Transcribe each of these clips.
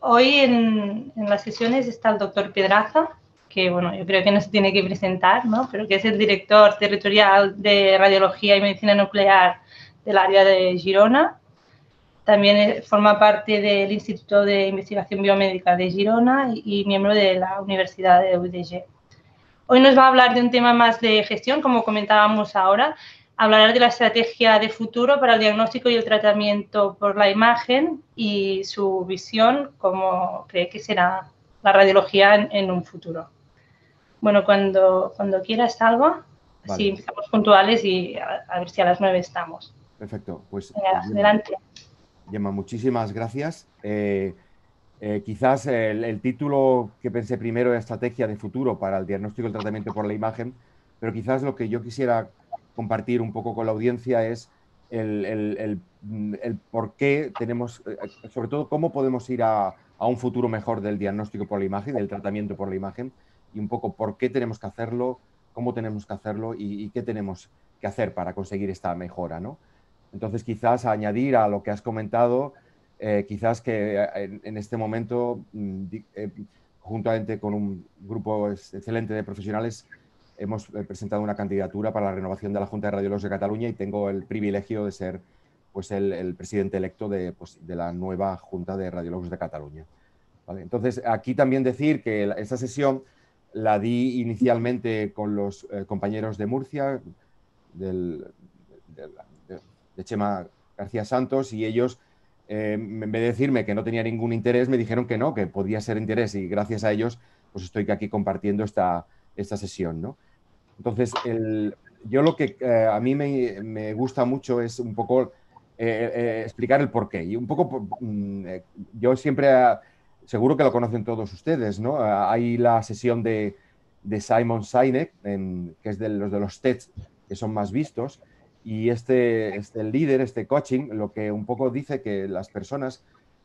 Hoy en, las sesiones está el doctor Piedraza, que bueno, yo creo que no se tiene que presentar, ¿no? pero que es el director territorial de Radiología y Medicina Nuclear del área de Girona. También forma parte del Instituto de Investigación Biomédica de Girona y, miembro de la Universidad de UDG. Hoy nos va a hablar de un tema más de gestión, como comentábamos ahora. Hablará de la estrategia de futuro para el diagnóstico y el tratamiento por la imagen y su visión, como cree que será la radiología en, un futuro. Bueno, cuando, cuando quieras algo, si empezamos puntuales y a, ver si a las nueve estamos. Perfecto, pues adelante. Gemma, muchísimas gracias. Eh, eh, quizás el, título que pensé primero es Estrategia de Futuro para el Diagnóstico y el Tratamiento por la Imagen, pero quizás lo que yo quisiera compartir un poco con la audiencia es el, por qué tenemos, eh, sobre todo cómo podemos ir a, un futuro mejor del diagnóstico por la imagen, del tratamiento por la imagen, y un poco por qué tenemos que hacerlo, cómo tenemos que hacerlo y, y qué tenemos que hacer para conseguir esta mejora, ¿no? Entonces, quizás añadir a lo que has comentado, eh, quizás que eh, en, este momento, mm, eh, juntamente con un grupo excelente de profesionales, hemos presentado una candidatura para la renovación de la Junta de Radiólogos de Cataluña y tengo el privilegio de ser pues, el, presidente electo pues, de, la nueva Junta de Radiólogos de Cataluña. Entonces, aquí también decir que esta sesión la di inicialmente con los compañeros de Murcia, de Chema García Santos y ellos, eh, en vez de decirme que no tenía ningún interés, me dijeron que no, que podía ser interés y gracias a ellos pues estoy aquí compartiendo esta, esta sesión. ¿no? Entonces, yo lo que eh, a mí me, gusta mucho es un poco eh, explicar el porqué. Y un poco, mm, yo siempre, seguro que lo conocen todos ustedes, ¿no? hay la sesión de, Simon Sinek, que es de los de los TEDs que son más vistos, y este, este líder, este coaching, lo que un poco dice que las personas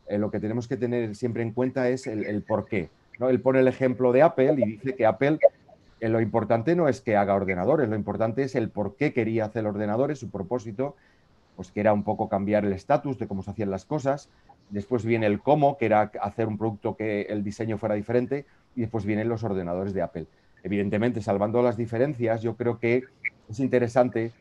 eh, lo que tenemos que tener siempre en cuenta es el, por qué. ¿no? Él pone el ejemplo de Apple y dice que Apple eh, lo importante no es que haga ordenadores, lo importante es el por qué quería hacer ordenadores, su propósito, pues que era un poco cambiar el estatus de cómo se hacían las cosas. Después viene el cómo, que era hacer un producto que el diseño fuera diferente. Y después vienen los ordenadores de Apple. Evidentemente, salvando las diferencias, yo creo que es interesante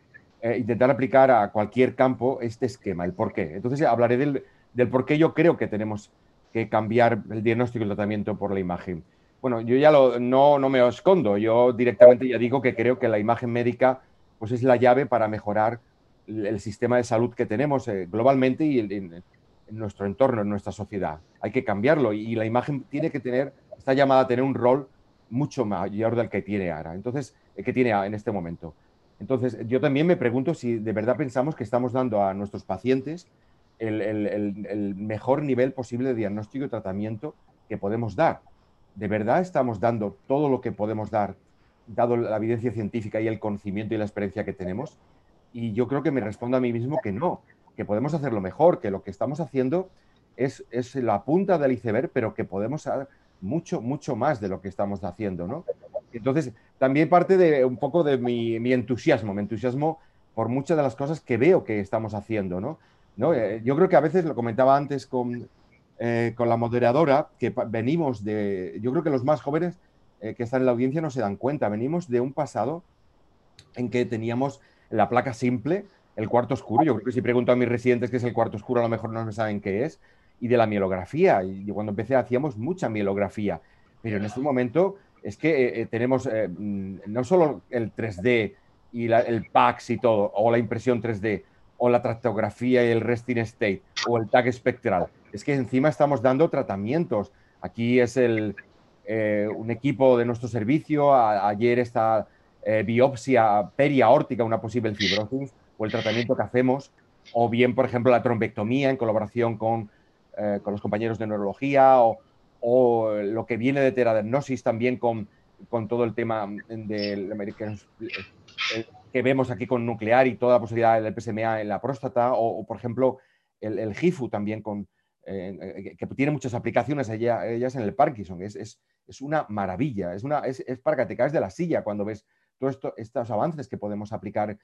eh, intentar aplicar a cualquier campo este esquema, el por qué. Entonces hablaré del, del por qué yo creo que tenemos que cambiar el diagnóstico y el tratamiento por la imagen. Bueno, yo ya lo, no, no me escondo, yo directamente ya digo que creo que la imagen médica pues es la llave para mejorar el, sistema de salud que tenemos eh, globalmente y en, nuestro entorno, en nuestra sociedad. Hay que cambiarlo y, la imagen tiene que tener, está llamada a tener un rol mucho mayor del que tiene ahora, entonces, eh, que tiene en este momento. Entonces, yo también me pregunto si de verdad pensamos que estamos dando a nuestros pacientes el, mejor nivel posible de diagnóstico y tratamiento que podemos dar. ¿De verdad estamos dando todo lo que podemos dar, dado la evidencia científica y el conocimiento y la experiencia que tenemos? Y yo creo que me respondo a mí mismo que no, que podemos hacerlo mejor, que lo que estamos haciendo es, es la punta del iceberg, pero que podemos hacer mucho, mucho más de lo que estamos haciendo, ¿no? Entonces, también parte de un poco de mi, entusiasmo, mi entusiasmo por muchas de las cosas que veo que estamos haciendo, ¿no? Eh, yo creo que a veces, lo comentaba antes con, eh, con la moderadora, que venimos de, yo creo que los más jóvenes eh, que están en la audiencia no se dan cuenta, venimos de un pasado en que teníamos la placa simple, el cuarto oscuro, yo creo que si pregunto a mis residentes qué es el cuarto oscuro, a lo mejor no me saben qué es, y de la mielografía, y cuando empecé hacíamos mucha mielografía, pero en este momento es que eh, eh, tenemos eh, mm, no solo el 3D y el PAX y todo, o la impresión 3D, o la tractografía y el resting state, o el tag espectral, es que encima estamos dando tratamientos. Aquí es el, un equipo de nuestro servicio, ayer esta biopsia periaórtica, una posible fibrosis, o el tratamiento que hacemos, o bien, por ejemplo, la trombectomía en colaboración con, con los compañeros de neurología, o, lo que viene de teradernosis también con, con todo el tema eh, que vemos aquí con nuclear y toda la posibilidad del PSMA en la próstata, o, por ejemplo el, el, GIFU también con, eh, que tiene muchas aplicaciones ellas en el Parkinson. Es, es, es una maravilla, es, una, es, es, para que te caes de la silla cuando ves todos estos avances que podemos aplicar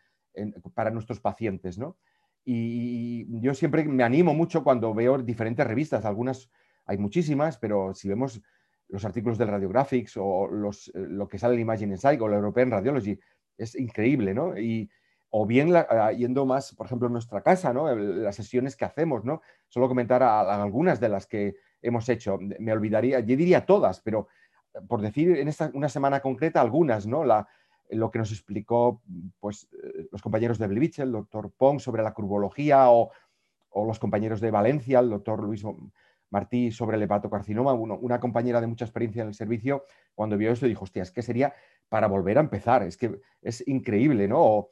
para nuestros pacientes. ¿no? Y yo siempre me animo mucho cuando veo diferentes revistas, algunas hay muchísimas, pero si vemos los artículos del Radiographics o los, eh, lo que sale en Imagine Psych o la European Radiology, es increíble, ¿no? Y, o bien ah, yendo más, por ejemplo, en nuestra casa, ¿no? Las sesiones que hacemos, ¿no? Solo comentar algunas de las que hemos hecho. Me olvidaría, yo diría todas, pero eh, por decir en esta una semana concreta algunas, ¿no? La, lo que nos explicó pues, eh, los compañeros de Blevich, el doctor Pong, sobre la curvología, o, o, los compañeros de Valencia, el doctor Luis Martí, sobre el hepatocarcinoma. una compañera de mucha experiencia en el servicio, cuando vio esto, dijo, hostia, es que sería para volver a empezar, es que es increíble, ¿no?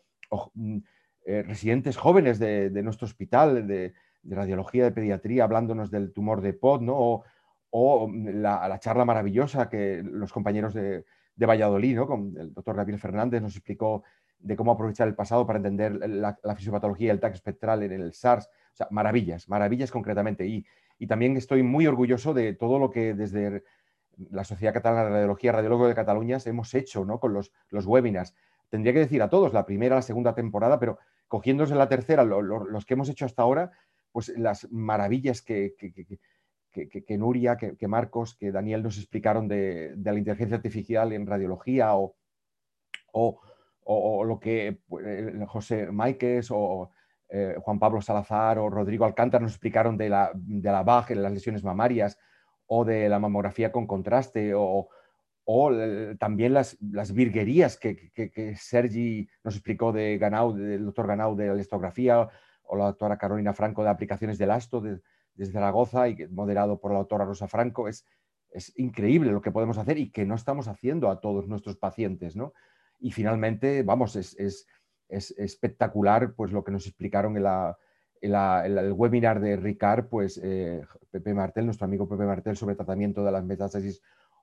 Mm, eh, residentes jóvenes de, nuestro hospital de, radiología de pediatría hablándonos del tumor de POD, ¿no? O, mm, la, charla maravillosa que los compañeros de, Valladolid, ¿no? Con el doctor Gabriel Fernández nos explicó de cómo aprovechar el pasado para entender la, fisiopatología y el TAC espectral en el SARS. O sea, maravillas, maravillas concretamente. Y, y también estoy muy orgulloso de todo lo que desde la Sociedad Catalana de Radiología, Radiólogo de Cataluña, hemos hecho ¿no? con los, los webinars tendría que decir a todos, la primera, la segunda temporada, pero cogiéndose la tercera, los que hemos hecho hasta ahora, pues las maravillas que, que, Nuria, que, Marcos, que Daniel nos explicaron de, la inteligencia artificial en radiología o, o, lo que pues, José Máiquez o eh, Juan Pablo Salazar o Rodrigo Alcántara nos explicaron de la, de la BAG en las lesiones mamarias o de la mamografía con contraste o, o también las, virguerías que, Sergi nos explicó de Ganau, del doctor Ganau de la listografía, o la doctora Carolina Franco de aplicaciones del ASTO desde Zaragoza y moderado por la doctora Rosa Franco. Es, es increíble lo que podemos hacer y que no estamos haciendo a todos nuestros pacientes, ¿no? Y finalmente, vamos, es, espectacular pues lo que nos explicaron en, la, el webinar de Ricard, pues eh, Pepe Martel, nuestro amigo Pepe Martel, sobre tratamiento de las metástasis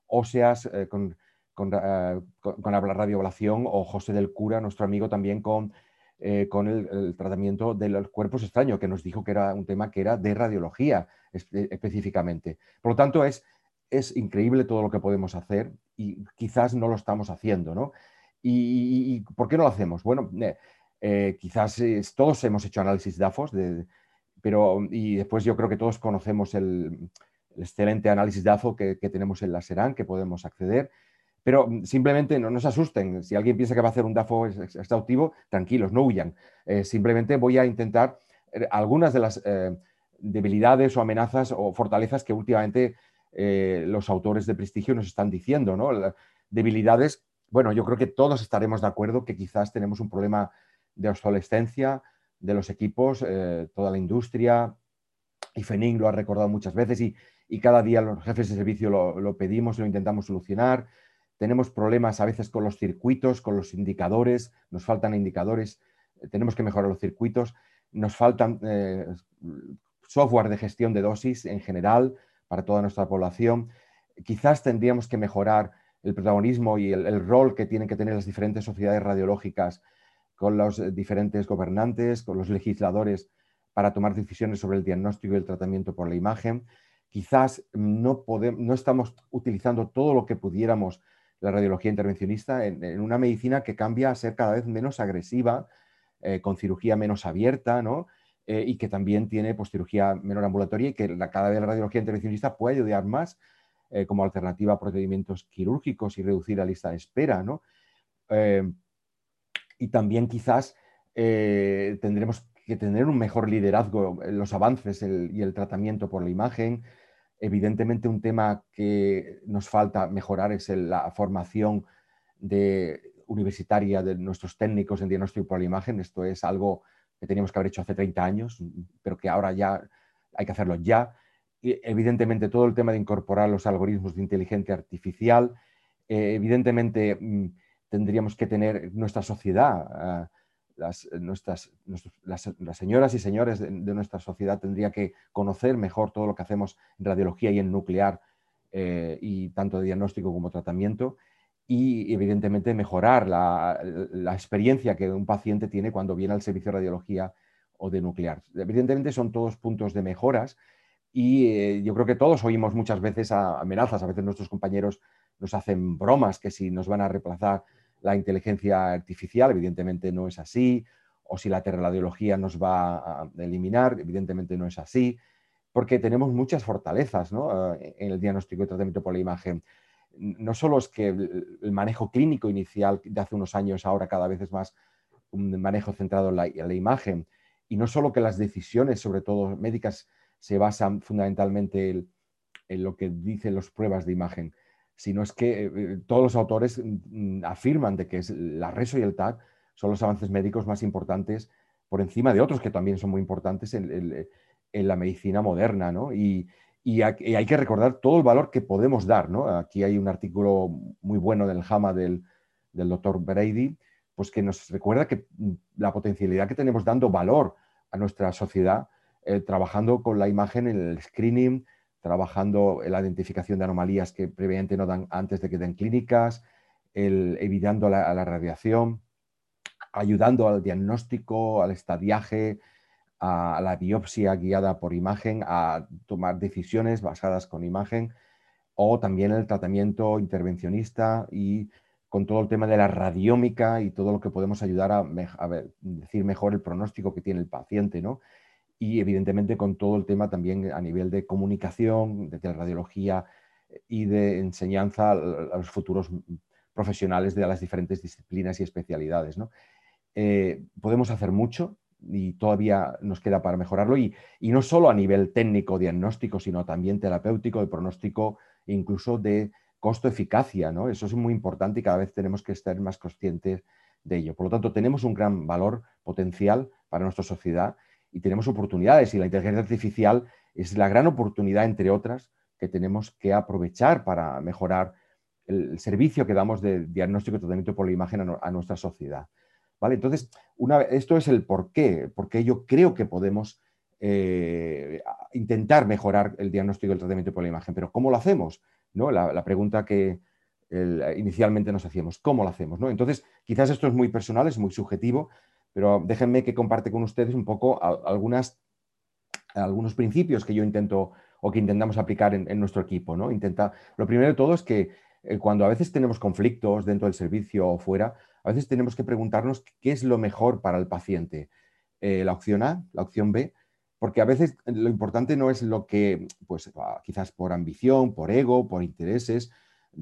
óseas eh, con, con, uh, con, la radioablación o José del Cura, nuestro amigo también con, eh, con el, tratamiento de los cuerpos extraños, que nos dijo que era un tema que era de radiología específicamente. Por lo tanto, es, es increíble todo lo que podemos hacer y quizás no lo estamos haciendo, ¿no? ¿Y, por qué no lo hacemos? Bueno, quizás todos hemos hecho análisis de AFOS, pero y después yo creo que todos conocemos el, el excelente análisis de AFO que, tenemos en la SERAN, que podemos acceder. Pero mm, simplemente no, nos se asusten. Si alguien piensa que va a hacer un DAFO exhaustivo, tranquilos, no huyan. Eh, simplemente voy a intentar eh, algunas de las eh, debilidades o amenazas o fortalezas que últimamente los autores de prestigio nos están diciendo. ¿no? debilidades, bueno, yo creo que todos estaremos de acuerdo que quizás tenemos un problema de obsolescencia de los equipos, toda la industria, y FENIN lo ha recordado muchas veces y, y cada día los jefes de servicio lo, pedimos y lo intentamos solucionar. Tenemos problemas a veces con los circuitos, con los indicadores, nos faltan indicadores, eh, tenemos que mejorar los circuitos, nos faltan eh, software de gestión de dosis en general para toda nuestra población. Quizás tendríamos que mejorar el protagonismo y el, rol que tienen que tener las diferentes sociedades radiológicas con los diferentes gobernantes, con los legisladores para tomar decisiones sobre el diagnóstico y el tratamiento por la imagen quizás no, podemos, no estamos utilizando todo lo que pudiéramos la radiología intervencionista en, una medicina que cambia a ser cada vez menos agresiva, eh, con cirugía menos abierta, ¿no? Eh, y que también tiene pues, cirugía menor ambulatoria y que cada vez la radiología intervencionista puede ayudar más eh, como alternativa a procedimientos quirúrgicos y reducir la lista de espera. ¿no? y también quizás tendremos que tener un mejor liderazgo en los avances y el tratamiento por la imagen. Evidentemente, un tema que nos falta mejorar es la formación universitaria de nuestros técnicos en diagnóstico por la imagen. Esto es algo que teníamos que haber hecho hace 30 años, pero que ahora ya hay que hacerlo ya. Y evidentemente, todo el tema de incorporar los algoritmos de inteligencia artificial. Eh, evidentemente, mm, tendríamos que tener nuestra sociedad. Ah, las, eh, nuestras, las, señoras y señores de, nuestra sociedad tendría que conocer mejor todo lo que hacemos en radiología y en nuclear, eh, y tanto de diagnóstico como tratamiento, y evidentemente mejorar la, experiencia que un paciente tiene cuando viene al servicio de radiología o de nuclear. Evidentemente son todos puntos de mejoras y eh, yo creo que todos oímos muchas veces amenazas, a veces nuestros compañeros nos hacen bromas que si nos van a reemplazar la inteligencia artificial, evidentemente no es así, o si la terradiología nos va a eliminar, evidentemente no es así. porque tenemos muchas fortalezas eh, en el diagnóstico y tratamiento por la imagen. No solo es que el manejo clínico inicial de hace unos años ahora cada vez es más un manejo centrado en la, imagen, y no solo que las decisiones, sobre todo médicas, se basan fundamentalmente en, en lo que dicen las pruebas de imagen, sino es que eh, todos los autores mm, afirman de que es la RESO y el TAC son los avances médicos más importantes por encima de otros que también son muy importantes en, la medicina moderna, ¿no? Y, hay que recordar todo el valor que podemos dar, ¿no? Aquí hay un artículo muy bueno del JAMA del, doctor Brady, pues que nos recuerda que mm, la potencialidad que tenemos dando valor a nuestra sociedad, eh, trabajando con la imagen en el screening, trabajando en la identificación de anomalías que previamente no dan antes de que den clínicas, evitando la, radiación, ayudando al diagnóstico, al estadiaje, a, la biopsia guiada por imagen, a tomar decisiones basadas con imagen, o también el tratamiento intervencionista y con todo el tema de la radiómica y todo lo que podemos ayudar a, a decir mejor el pronóstico que tiene el paciente, ¿no? Y evidentemente con todo el tema también a nivel de comunicación, de radiología y de enseñanza a los futuros profesionales de las diferentes disciplinas y especialidades. ¿no? Eh, podemos hacer mucho y todavía nos queda para mejorarlo y, no solo a nivel técnico, diagnóstico, sino también terapéutico, de pronóstico, incluso de costo-eficacia. ¿no? Eso es muy importante y cada vez tenemos que estar más conscientes de ello. Por lo tanto, tenemos un gran valor potencial para nuestra sociedad y tenemos oportunidades y la inteligencia artificial es la gran oportunidad, entre otras, que tenemos que aprovechar para mejorar el servicio que damos de diagnóstico y tratamiento por la imagen a, nuestra sociedad. ¿Vale? Entonces, una, esto es el por qué, porque yo creo que podemos eh, intentar mejorar el diagnóstico y el tratamiento por la imagen, pero ¿cómo lo hacemos? ¿No? La, pregunta que inicialmente nos hacíamos, ¿cómo lo hacemos? ¿no? Entonces, quizás esto es muy personal, es muy subjetivo, pero déjenme que comparte con ustedes un poco algunas, algunos principios que yo intento o que intentamos aplicar en, nuestro equipo. ¿no? Intenta, lo primero de todo es que eh, cuando a veces tenemos conflictos dentro del servicio o fuera, a veces tenemos que preguntarnos qué es lo mejor para el paciente. Eh, la opción A, la opción B, porque a veces lo importante no es lo que, pues ah, quizás por ambición, por ego, por intereses,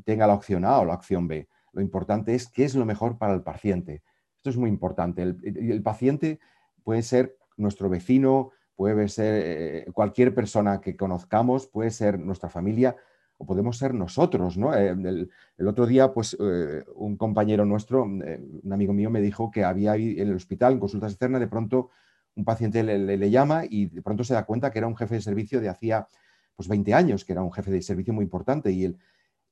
tenga la opción A o la opción B. Lo importante es qué es lo mejor para el paciente. Esto es muy importante. El, paciente puede ser nuestro vecino, puede ser eh, cualquier persona que conozcamos, puede ser nuestra familia o podemos ser nosotros. ¿no? Eh, el, otro día, pues, eh, un compañero nuestro, un amigo mío, me dijo que había en el hospital, en consultas externas, de pronto un paciente le, llama y de pronto se da cuenta que era un jefe de servicio de hacía pues, 20 años, que era un jefe de servicio muy importante y el,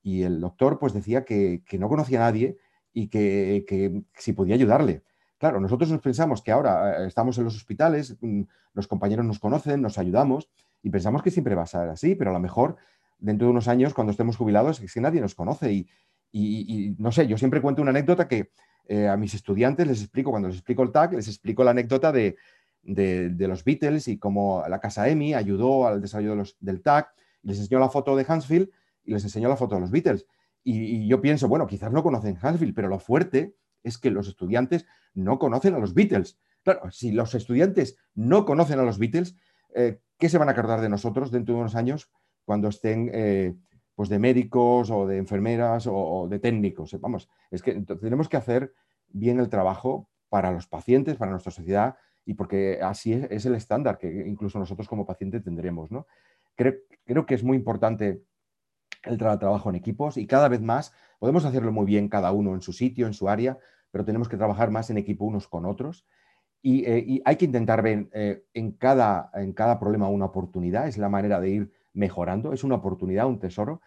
y el doctor pues, decía que, que no conocía a nadie y que, si podía ayudarle. Claro, nosotros nos pensamos que ahora eh, estamos en los hospitales, mm, los compañeros nos conocen, nos ayudamos y pensamos que siempre va a ser así, pero a lo mejor dentro de unos años, cuando estemos jubilados, es que nadie nos conoce. Y, no sé, yo siempre cuento una anécdota que eh, a mis estudiantes les explico, cuando les explico el TAC, les explico la anécdota de, los Beatles y cómo la casa EMI ayudó al desarrollo del TAC. Les enseñó la foto de Hansfield y les enseñó la foto de los Beatles. Y, yo pienso, bueno, quizás no conocen Hansfield, pero lo fuerte es que los estudiantes no conocen a los Beatles. Claro, si los estudiantes no conocen a los Beatles, eh, ¿qué se van a acordar de nosotros dentro de unos años cuando estén eh, pues de médicos o de enfermeras o, de técnicos? Vamos, es que tenemos que hacer bien el trabajo para los pacientes, para nuestra sociedad y porque así es, el estándar que incluso nosotros como pacientes tendremos. ¿no? Creo, creo que es muy importante el trabajo en equipos y cada vez más podemos hacerlo muy bien cada uno en su sitio, en su área, pero tenemos que trabajar más en equipo unos con otros. Y, eh, hay que intentar ver eh, en, cada, en cada problema una oportunidad, es la manera de ir mejorando, es una oportunidad, un tesoro.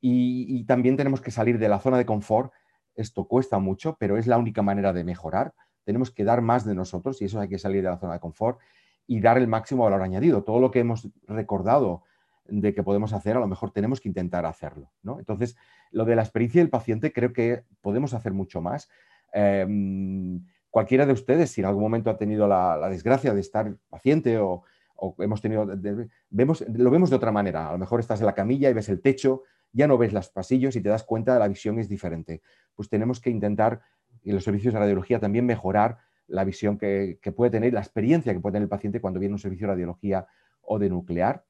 Y, también tenemos que salir de la zona de confort. Esto cuesta mucho, pero es la única manera de mejorar. Tenemos que dar más de nosotros y eso hay que salir de la zona de confort y dar el máximo valor añadido. Todo lo que hemos recordado de que podemos hacer, a lo mejor tenemos que intentar hacerlo. ¿no? Entonces, lo de la experiencia del paciente creo que podemos hacer mucho más. Em, cualquiera de ustedes, si en algún momento ha tenido la, desgracia de estar paciente o, hemos tenido, vemos, lo vemos de otra manera. A lo mejor estás en la camilla y ves el techo, ya no ves los pasillos y te das cuenta de la visión es diferente. Pues tenemos que intentar, en los servicios de radiología, también mejorar la visión que, que puede tener, la experiencia que puede tener el paciente cuando viene un servicio de radiología o de nuclear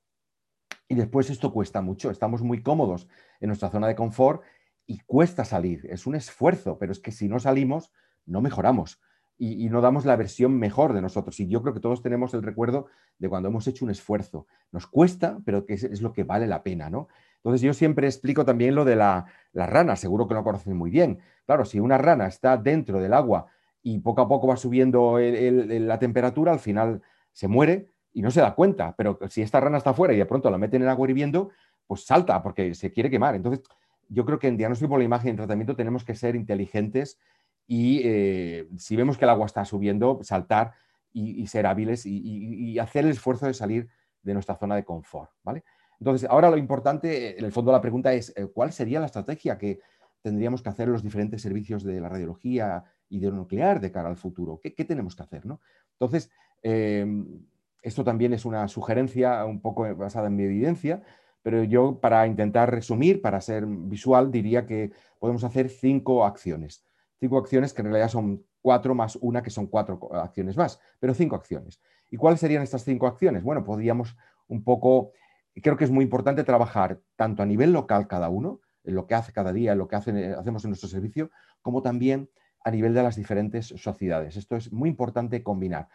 Y después esto cuesta mucho, estamos muy cómodos en nuestra zona de confort y cuesta salir, es un esfuerzo, pero es que si no salimos, no mejoramos y, no damos la versión mejor de nosotros. Y yo creo que todos tenemos el recuerdo de cuando hemos hecho un esfuerzo. Nos cuesta, pero que es, lo que vale la pena, ¿no? Entonces yo siempre explico también lo de la, rana, seguro que lo conocen muy bien. Claro, si una rana está dentro del agua y poco a poco va subiendo la temperatura, al final se muere y no se da cuenta. Pero si esta rana está afuera y de pronto la meten en agua hirviendo, pues salta porque se quiere quemar. Entonces, yo creo que en diagnóstico por la imagen y en tratamiento tenemos que ser inteligentes y eh, si vemos que el agua está subiendo, saltar y, ser hábiles y, hacer el esfuerzo de salir de nuestra zona de confort. ¿vale? Entonces, ahora lo importante, en el fondo la pregunta es, eh, ¿cuál sería la estrategia que tendríamos que hacer los diferentes servicios de la radiología y de nuclear de cara al futuro? ¿Qué, tenemos que hacer? ¿no? Entonces, em, esto también es una sugerencia un poco basada en mi evidencia, pero yo para intentar resumir, para ser visual, diría que podemos hacer cinco acciones cinco acciones que en realidad son cuatro más una que son cuatro acciones más, pero cinco acciones. ¿Y cuáles serían estas cinco acciones? Bueno, podríamos un poco, creo que es muy importante trabajar tanto a nivel local cada uno, en lo que hace cada día, en lo que hacemos en nuestro servicio, como también a nivel de las diferentes sociedades. Esto es muy importante combinar.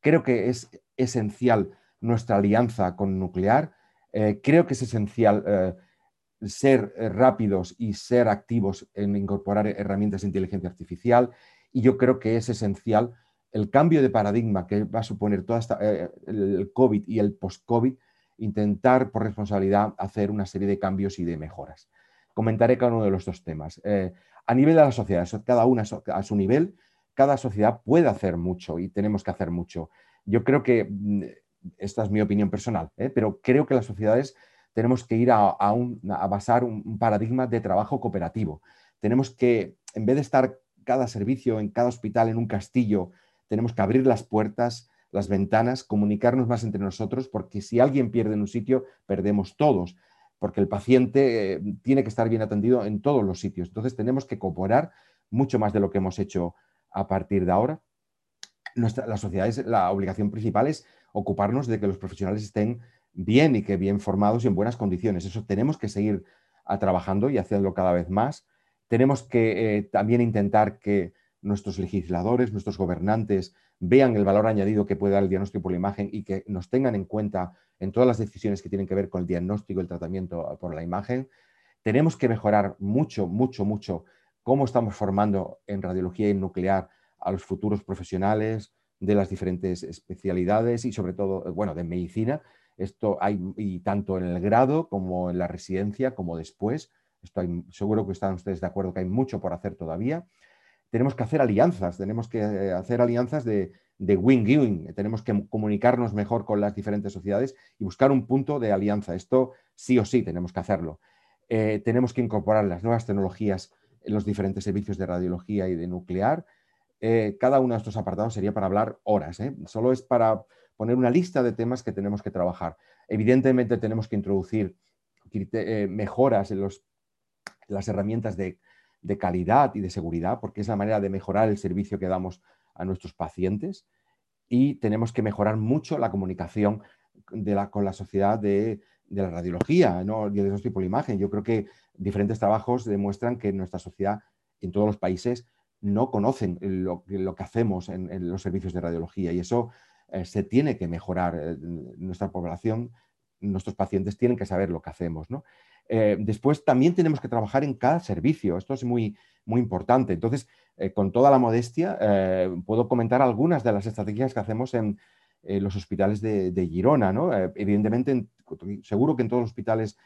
Creo que es esencial nuestra alianza con Nuclear, eh, creo que es esencial eh, ser eh, rápidos y ser activos en incorporar herramientas de inteligencia artificial. Y yo creo que es esencial el cambio de paradigma que va a suponer toda esta, el COVID y el post-COVID, intentar por responsabilidad hacer una serie de cambios y de mejoras. Comentaré cada uno de los dos temas. A nivel de la sociedad, cada una a su nivel, cada sociedad puede hacer mucho y tenemos que hacer mucho. Yo creo que, mm, esta es mi opinión personal, pero creo que las sociedades tenemos que ir a, basar un, paradigma de trabajo cooperativo. Tenemos que, en vez de estar cada servicio en cada hospital en un castillo, tenemos que abrir las puertas, las ventanas, comunicarnos más entre nosotros, porque si alguien pierde en un sitio, perdemos todos, porque el paciente eh, tiene que estar bien atendido en todos los sitios. Entonces tenemos que cooperar mucho más de lo que hemos hecho a partir de ahora. Nuestra, la la obligación principal es ocuparnos de que los profesionales estén bien y que bien formados y en buenas condiciones. Eso tenemos que seguir trabajando y haciéndolo cada vez más. Tenemos que eh, también intentar que nuestros legisladores, nuestros gobernantes vean el valor añadido que puede dar el diagnóstico por la imagen y que nos tengan en cuenta en todas las decisiones que tienen que ver con el diagnóstico y el tratamiento por la imagen. Tenemos que mejorar mucho, mucho, mucho cómo estamos formando en radiología y nuclear a los futuros profesionales de las diferentes especialidades y sobre todo, bueno, de medicina, esto hay y tanto en el grado como en la residencia, como después. Esto seguro que están ustedes de acuerdo que hay mucho por hacer todavía. Tenemos que hacer alianzas, tenemos que eh, hacer alianzas de, win-win, tenemos que comunicarnos mejor con las diferentes sociedades y buscar un punto de alianza. Esto sí o sí tenemos que hacerlo. Eh, tenemos que incorporar las nuevas tecnologías los diferentes servicios de radiología y de nuclear. Eh, cada uno de estos apartados sería para hablar horas. Solo es para poner una lista de temas que tenemos que trabajar. Evidentemente tenemos que introducir eh, mejoras en, las herramientas de, calidad y de seguridad, porque es la manera de mejorar el servicio que damos a nuestros pacientes. Y tenemos que mejorar mucho la comunicación con la sociedad de, la radiología, ¿no? de esos tipos de imagen. Yo creo que diferentes trabajos demuestran que nuestra sociedad, en todos los países, no conocen lo, que hacemos en, los servicios de radiología y eso eh, se tiene que mejorar eh, nuestra población, nuestros pacientes tienen que saber lo que hacemos. Eh, después también tenemos que trabajar en cada servicio, esto es muy, muy importante. Entonces, con toda la modestia, puedo comentar algunas de las estrategias que hacemos en, los hospitales de, Girona. evidentemente, seguro que en todos los hospitales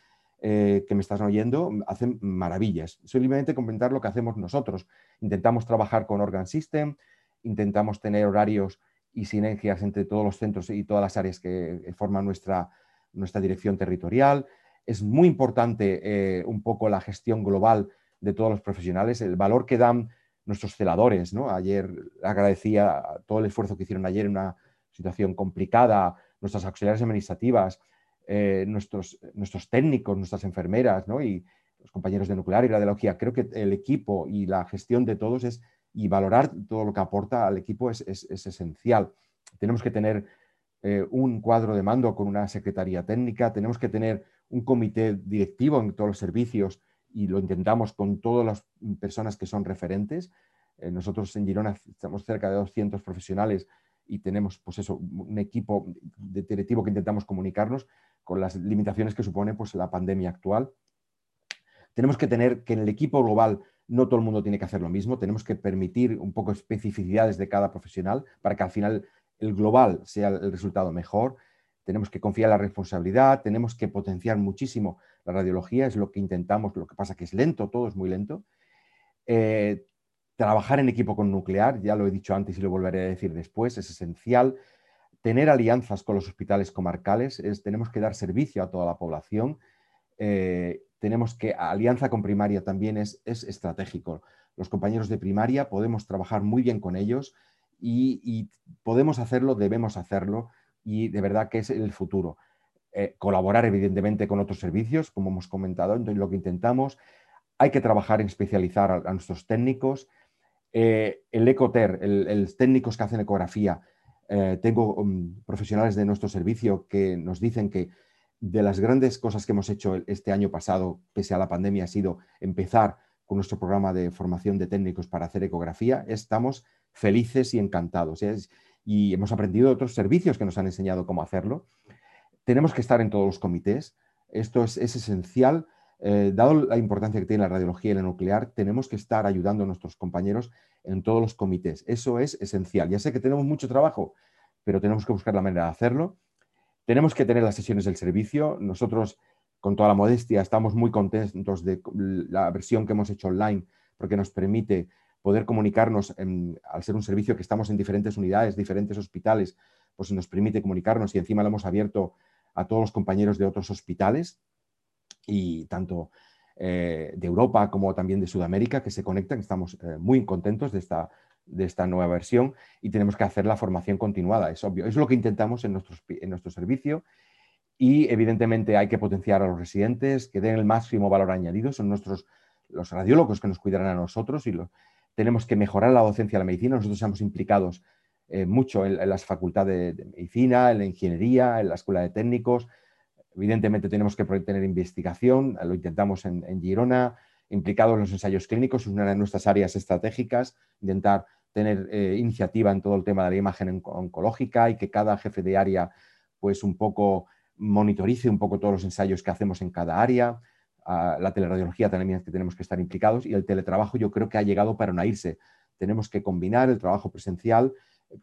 que me estás oyendo hacen maravillas. Simplemente comentar lo que hacemos nosotros. Intentamos trabajar con Organ System, intentamos tener horarios y sinergias entre todos los centros y todas las áreas que forman nuestra, nuestra dirección territorial. Es muy importante eh, un poco la gestión global de todos los profesionales, el valor que dan nuestros celadores. ¿no? Ayer agradecía todo el esfuerzo que hicieron ayer en una situación complicada, nuestras auxiliares administrativas, eh, nuestros, nuestros técnicos, nuestras enfermeras ¿no? y los compañeros de nuclear y radiología. Creo que el equipo y la gestión de todos es y valorar todo lo que aporta al equipo es, esencial. Tenemos que tener eh, un cuadro de mando con una secretaría técnica, tenemos que tener un comité directivo en todos los servicios y lo intentamos con todas las personas que son referentes. Eh, nosotros en Girona estamos cerca de 200 profesionales y tenemos pues eso, un equipo directivo que intentamos comunicarnos con las limitaciones que supone pues, la pandemia actual. Tenemos que tener que en el equipo global no todo el mundo tiene que hacer lo mismo, tenemos que permitir un poco especificidades de cada profesional para que al final el global sea el resultado mejor. Tenemos que confiar en la responsabilidad, tenemos que potenciar muchísimo la radiología, es lo que intentamos, lo que pasa que es lento, todo es muy lento. Eh, trabajar en equipo con nuclear, ya lo he dicho antes y lo volveré a decir después, es esencial. Tener alianzas con los hospitales comarcales, es, tenemos que dar servicio a toda la población. Eh, tenemos que, alianza con primaria también es, es, estratégico. Los compañeros de primaria podemos trabajar muy bien con ellos y, podemos hacerlo, debemos hacerlo y de verdad que es el futuro. Eh, colaborar evidentemente con otros servicios, como hemos comentado, lo que intentamos. Hay que trabajar en especializar a, nuestros técnicos. Eh, el ECOTER, el, técnicos que hacen ecografía, eh, tengo um, profesionales de nuestro servicio que nos dicen que de las grandes cosas que hemos hecho este año pasado, pese a la pandemia, ha sido empezar con nuestro programa de formación de técnicos para hacer ecografía. Estamos felices y encantados. Y hemos aprendido otros servicios que nos han enseñado cómo hacerlo. Tenemos que estar en todos los comités. Esto es, esencial. Eh, dado la importancia que tiene la radiología y la nuclear, tenemos que estar ayudando a nuestros compañeros en todos los comités. Eso es esencial. Ya sé que tenemos mucho trabajo, pero tenemos que buscar la manera de hacerlo tenemos que tener las sesiones del servicio. Nosotros, con toda la modestia, estamos muy contentos de la versión que hemos hecho online porque nos permite poder comunicarnos, al ser un servicio que estamos en diferentes unidades, diferentes hospitales, pues nos permite comunicarnos y encima lo hemos abierto a todos los compañeros de otros hospitales y tanto eh, de Europa como también de Sudamérica que se conectan. Estamos eh, muy contentos de esta de esta nueva versión y tenemos que hacer la formación continuada, es obvio. Es lo que intentamos en, en nuestro servicio y evidentemente hay que potenciar a los residentes, que den el máximo valor añadido, son nuestros los radiólogos que nos cuidarán a nosotros y lo, tenemos que mejorar la docencia de la medicina. Nosotros estamos implicados eh, mucho en, las facultades de, medicina, en la ingeniería, en la escuela de técnicos. Evidentemente tenemos que tener investigación, lo intentamos en, en Girona, implicados en los ensayos clínicos, es una de nuestras áreas estratégicas, intentar tener eh, iniciativa en todo el tema de la imagen oncológica y que cada jefe de área pues un poco monitorice un poco todos los ensayos que hacemos en cada área. la teleradiología también es que tenemos que estar implicados y el teletrabajo yo creo que ha llegado para no irse. Tenemos que combinar el trabajo presencial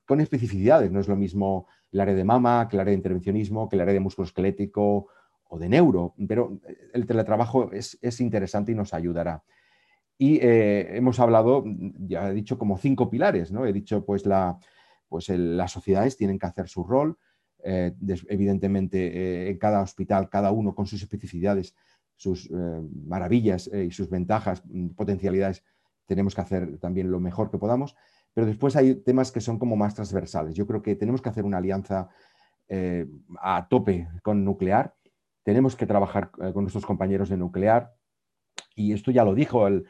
con especificidades. No es lo mismo el área de mama que el área de intervencionismo, que el área de músculo esquelético o de neuro, pero eh, el teletrabajo es, interesante y nos ayudará. Y eh, hemos hablado, ya he dicho, como cinco pilares, ¿no? He dicho, pues, la, pues las sociedades tienen que hacer su rol, eh, evidentemente en cada hospital, cada uno con sus especificidades, sus maravillas y sus ventajas, mm, potencialidades, tenemos que hacer también lo mejor que podamos, pero después hay temas que son como más transversales. Yo creo que tenemos que hacer una alianza a tope con nuclear, tenemos que trabajar eh, con nuestros compañeros de nuclear. Y esto ya lo dijo el,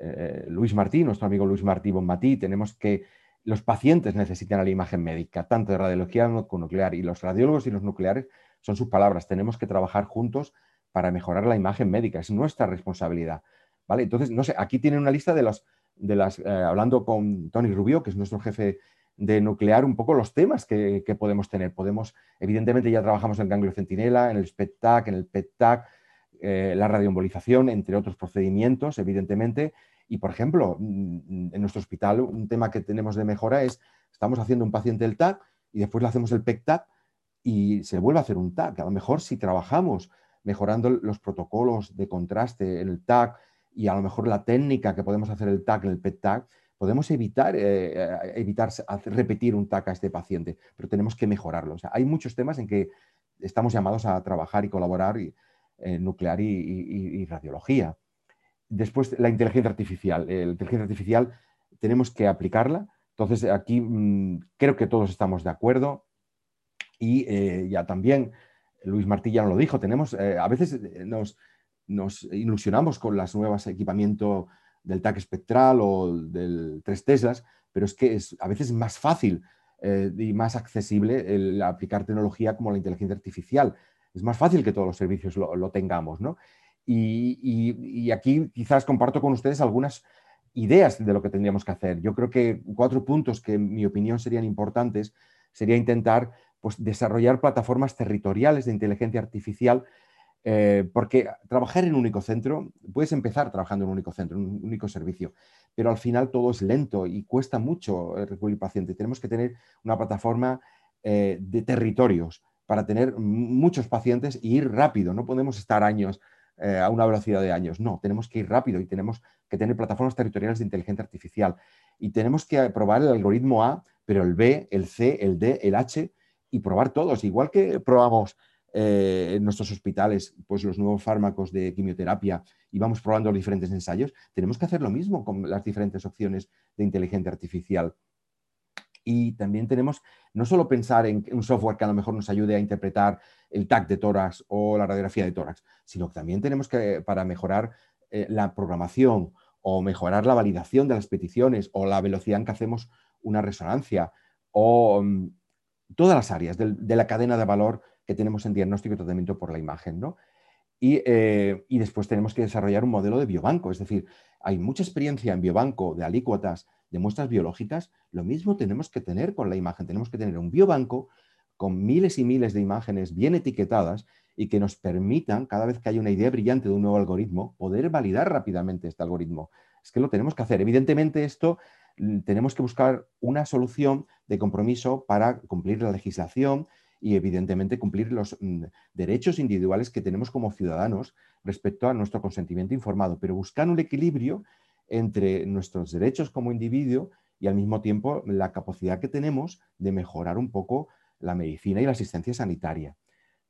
eh, Luis Martí, nuestro amigo Luis Martí Bonmatí, tenemos que, los pacientes necesitan la imagen médica, tanto de radiología como nuclear, y los radiólogos y los nucleares son sus palabras, tenemos que trabajar juntos para mejorar la imagen médica, es nuestra responsabilidad. ¿vale? Entonces, no sé, aquí tienen una lista de, los, de las, eh, hablando con Tony Rubio, que es nuestro jefe de nuclear un poco los temas que, podemos tener. Podemos, evidentemente ya trabajamos en ganglio centinela, en el SPECTAC, en el PETTAC, eh, la radioembolización, entre otros procedimientos, evidentemente. Y, por ejemplo, mm, en nuestro hospital un tema que tenemos de mejora es, estamos haciendo un paciente el TAC y después le hacemos el PECTAC y se vuelve a hacer un TAC. A lo mejor si trabajamos mejorando los protocolos de contraste el TAC y a lo mejor la técnica que podemos hacer el TAC el PET-TAC, podemos evitar, eh, eh, evitar repetir un TAC a este paciente, pero tenemos que mejorarlo. hay muchos temas en que estamos llamados a trabajar y colaborar en eh, nuclear y, radiología. Después, la inteligencia artificial. La inteligencia artificial tenemos que aplicarla. Entonces, aquí mm, creo que todos estamos de acuerdo. Y ya también, Luis Martí ya lo dijo, tenemos, a veces nos, nos ilusionamos con las nuevas equipamientos del TAC espectral o del 3 Teslas, pero es que es, a veces es más fácil eh, y más accesible el aplicar tecnología como la inteligencia artificial. Es más fácil que todos los servicios lo, tengamos, ¿no? Y, aquí quizás comparto con ustedes algunas ideas de lo que tendríamos que hacer. Yo creo que cuatro puntos que en mi opinión serían importantes sería intentar pues, desarrollar plataformas territoriales de inteligencia artificial eh, porque trabajar en un único centro, puedes empezar trabajando en un único centro, en un único servicio, pero al final todo es lento y cuesta mucho eh, recurrir paciente. Tenemos que tener una plataforma eh, de territorios para tener muchos pacientes y ir rápido. No podemos estar años a una velocidad de años. No, tenemos que ir rápido y tenemos que tener plataformas territoriales de inteligencia artificial. Y tenemos que probar el algoritmo A, pero el B, el C, el D, el H y probar todos. Igual que probamos eh, en nuestros hospitales pues los nuevos fármacos de quimioterapia y vamos probando los diferentes ensayos, tenemos que hacer lo mismo con las diferentes opciones de inteligencia artificial. Y también tenemos no solo pensar en un software que a lo mejor nos ayude a interpretar el TAC de tórax o la radiografía de tórax, sino que también tenemos que, para mejorar eh, la programación o mejorar la validación de las peticiones o la velocidad en que hacemos una resonancia o mm, todas las áreas de la cadena de valor que tenemos en diagnóstico y tratamiento por la imagen. ¿no? Eh, y, después tenemos que desarrollar un modelo de biobanco, es decir, hay mucha experiencia en biobanco de alícuotas, de muestras biológicas, lo mismo tenemos que tener con la imagen, tenemos que tener un biobanco con miles y miles de imágenes bien etiquetadas y que nos permitan, cada vez que hay una idea brillante de un nuevo algoritmo, poder validar rápidamente este algoritmo. Es que lo tenemos que hacer. Evidentemente esto mm, tenemos que buscar una solución de compromiso para cumplir la legislación y evidentemente cumplir los mm, derechos individuales que tenemos como ciudadanos respecto a nuestro consentimiento informado, pero buscar un equilibrio entre nuestros derechos como individuo y al mismo tiempo la capacidad que tenemos de mejorar un poco la medicina y la asistencia sanitaria.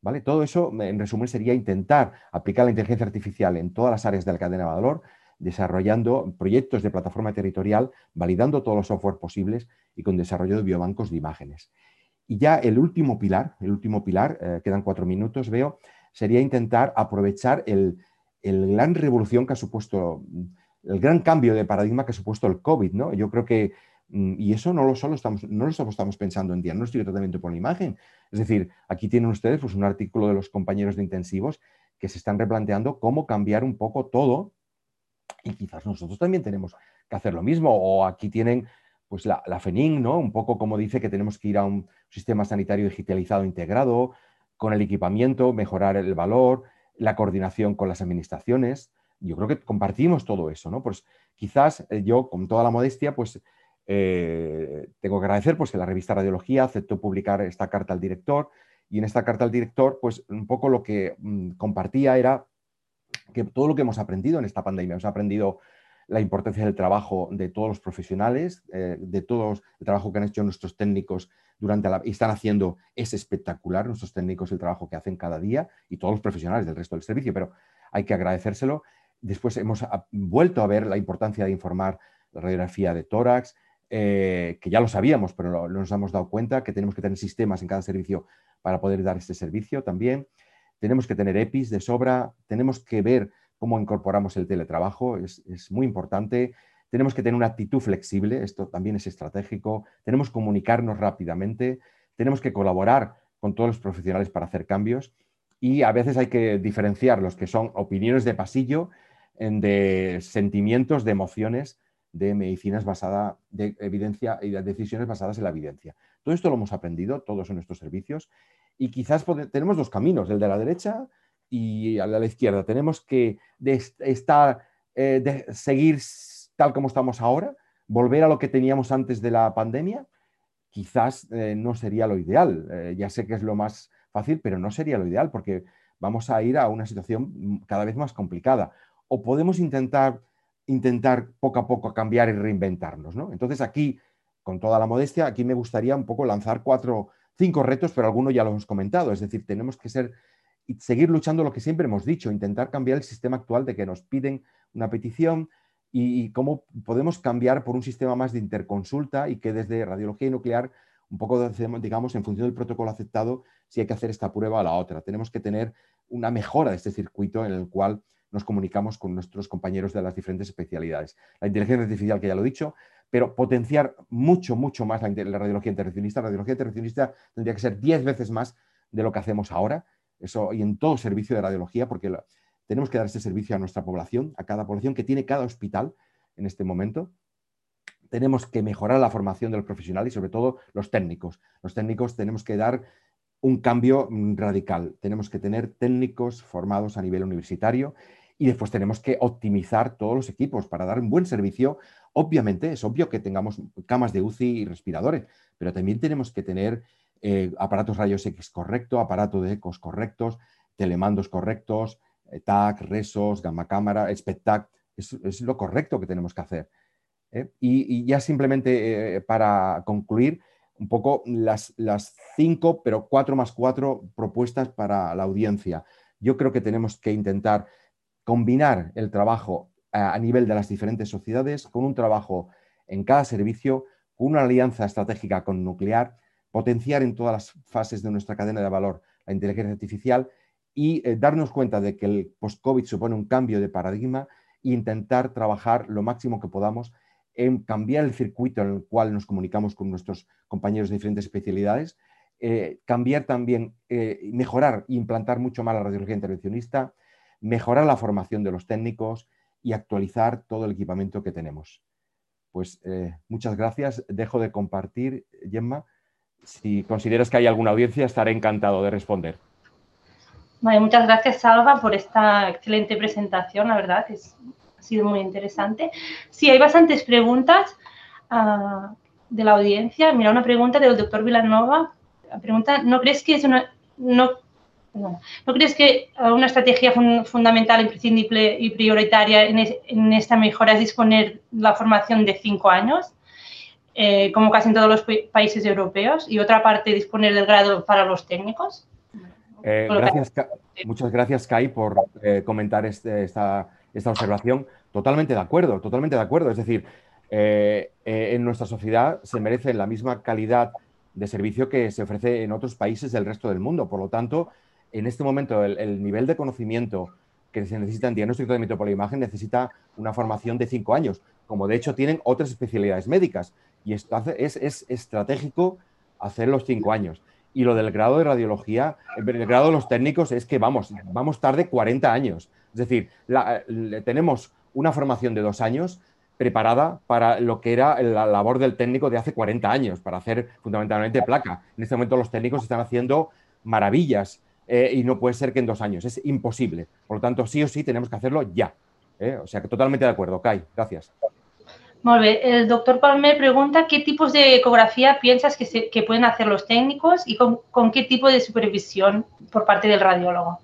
¿Vale? Todo eso, en resumen, sería intentar aplicar la inteligencia artificial en todas las áreas de la cadena de valor, desarrollando proyectos de plataforma territorial, validando todos los software posibles y con desarrollo de biobancos de imágenes. Y ya el último pilar, el último pilar, eh, quedan cuatro minutos, veo, sería intentar aprovechar el, gran revolución que ha supuesto, el gran cambio de paradigma que ha supuesto el COVID, ¿no? Yo creo que, mm, y eso no lo solo estamos, no lo estamos pensando en diagnóstico y tratamiento por la imagen. Es decir, aquí tienen ustedes pues, un artículo de los compañeros de intensivos que se están replanteando cómo cambiar un poco todo y quizás nosotros también tenemos que hacer lo mismo. O aquí tienen pues la, la ¿no? Un poco como dice que tenemos que ir a un sistema sanitario digitalizado integrado, con el equipamiento, mejorar el valor, la coordinación con las administraciones. Yo creo que compartimos todo eso, ¿no? Pues quizás eh, yo, con toda la modestia, pues eh, tengo que agradecer pues, que la revista Radiología aceptó publicar esta carta al director y en esta carta al director, pues un poco lo que mm, compartía era que todo lo que hemos aprendido en esta pandemia, hemos aprendido la importancia del trabajo de todos los profesionales, eh, de todo el trabajo que han hecho nuestros técnicos durante la... y están haciendo es espectacular, nuestros técnicos, el trabajo que hacen cada día y todos los profesionales del resto del servicio, pero hay que agradecérselo. Después hemos vuelto a ver la importancia de informar la radiografía de tórax, eh, que ya lo sabíamos, pero no nos hemos dado cuenta que tenemos que tener sistemas en cada servicio para poder dar este servicio también. Tenemos que tener EPIs de sobra, tenemos que ver cómo incorporamos el teletrabajo, es, muy importante. Tenemos que tener una actitud flexible, esto también es estratégico. Tenemos que comunicarnos rápidamente, tenemos que colaborar con todos los profesionales para hacer cambios y a veces hay que diferenciar los que son opiniones de pasillo de sentimientos, de emociones, de medicinas basadas, de evidencia y de decisiones basadas en la evidencia. Todo esto lo hemos aprendido todos en nuestros servicios y quizás tenemos dos caminos, el de la derecha y a la izquierda. Tenemos que estar, eh, de seguir tal como estamos ahora, volver a lo que teníamos antes de la pandemia. Quizás eh, no sería lo ideal. Eh, ya sé que es lo más fácil, pero no sería lo ideal porque vamos a ir a una situación cada vez más complicada. O podemos intentar, intentar poco a poco cambiar y reinventarnos. ¿no? Entonces aquí, con toda la modestia, aquí me gustaría un poco lanzar cuatro, cinco retos, pero algunos ya lo hemos comentado. Es decir, tenemos que ser y seguir luchando lo que siempre hemos dicho, intentar cambiar el sistema actual de que nos piden una petición y, cómo podemos cambiar por un sistema más de interconsulta y que desde radiología y nuclear, un poco, digamos, en función del protocolo aceptado, si hay que hacer esta prueba o la otra. Tenemos que tener una mejora de este circuito en el cual nos comunicamos con nuestros compañeros de las diferentes especialidades. La inteligencia artificial, que ya lo he dicho, pero potenciar mucho, mucho más la, radiología intervencionista. La radiología intervencionista tendría que ser 10 veces más de lo que hacemos ahora, eso, y en todo servicio de radiología, porque tenemos que dar ese servicio a nuestra población, a cada población que tiene cada hospital en este momento. Tenemos que mejorar la formación de los profesionales y sobre todo los técnicos. Los técnicos tenemos que dar un cambio mm, radical. Tenemos que tener técnicos formados a nivel universitario y después tenemos que optimizar todos los equipos para dar un buen servicio. Obviamente, es obvio que tengamos camas de UCI y respiradores, pero también tenemos que tener eh, aparatos rayos X correctos, aparatos de ecos correctos, telemandos correctos, eh, TAC, RESOS, gamma cámara, SPECTAC. Es, lo correcto que tenemos que hacer. ¿eh? Y, ya simplemente para concluir, un poco las, las cinco, pero cuatro más cuatro propuestas para la audiencia. Yo creo que tenemos que intentar combinar el trabajo a nivel de las diferentes sociedades con un trabajo en cada servicio, con una alianza estratégica con nuclear, potenciar en todas las fases de nuestra cadena de valor la inteligencia artificial y eh, darnos cuenta de que el post-COVID supone un cambio de paradigma e intentar trabajar lo máximo que podamos en cambiar el circuito en el cual nos comunicamos con nuestros compañeros de diferentes especialidades, eh, cambiar también, eh, mejorar e implantar mucho más la radiología intervencionista, mejorar la formación de los técnicos y actualizar todo el equipamiento que tenemos. Pues muchas gracias. Dejo de compartir, Gemma. Si consideras que hay alguna audiencia, estaré encantado de responder. muchas gracias, Salva, por esta excelente presentación. La verdad, ha sido muy interesante. Sí, hay bastantes preguntas ah, de la audiencia. Mira, una pregunta del doctor Vilanova. La pregunta, ¿no crees que es una, no ¿No crees que una estrategia fundamental, imprescindible y prioritaria en, esta mejora es disponer la formación de cinco años, eh, como casi en todos los países europeos, y otra parte disponer del grado para los técnicos? Eh, muchas gracias, Kai, por eh, comentar este, esta, esta, observación. Totalmente de acuerdo, totalmente de acuerdo. Es decir, en nuestra sociedad se merece la misma calidad de servicio que se ofrece en otros países del resto del mundo. Por lo tanto, en este momento el, nivel de conocimiento que se necesita en diagnóstico de por la imagen necesita una formación de cinco años, como de hecho tienen otras especialidades médicas. Y es, es estratégico hacer los cinco años. Y lo del grado de radiología, el grado de los técnicos es que vamos, vamos tarde 40 años. Es decir, tenemos una formación de dos años preparada para lo que era la labor del técnico de hace 40 años, para hacer fundamentalmente placa. En este momento los técnicos están haciendo maravillas eh, y no puede ser que en dos años. Es imposible. Por lo tanto, sí o sí tenemos que hacerlo ya. ¿eh? O sea que totalmente de acuerdo. Kai, gracias. El doctor Palmer pregunta qué tipos de ecografía piensas que, pueden hacer los técnicos y con, qué tipo de supervisión por parte del radiólogo.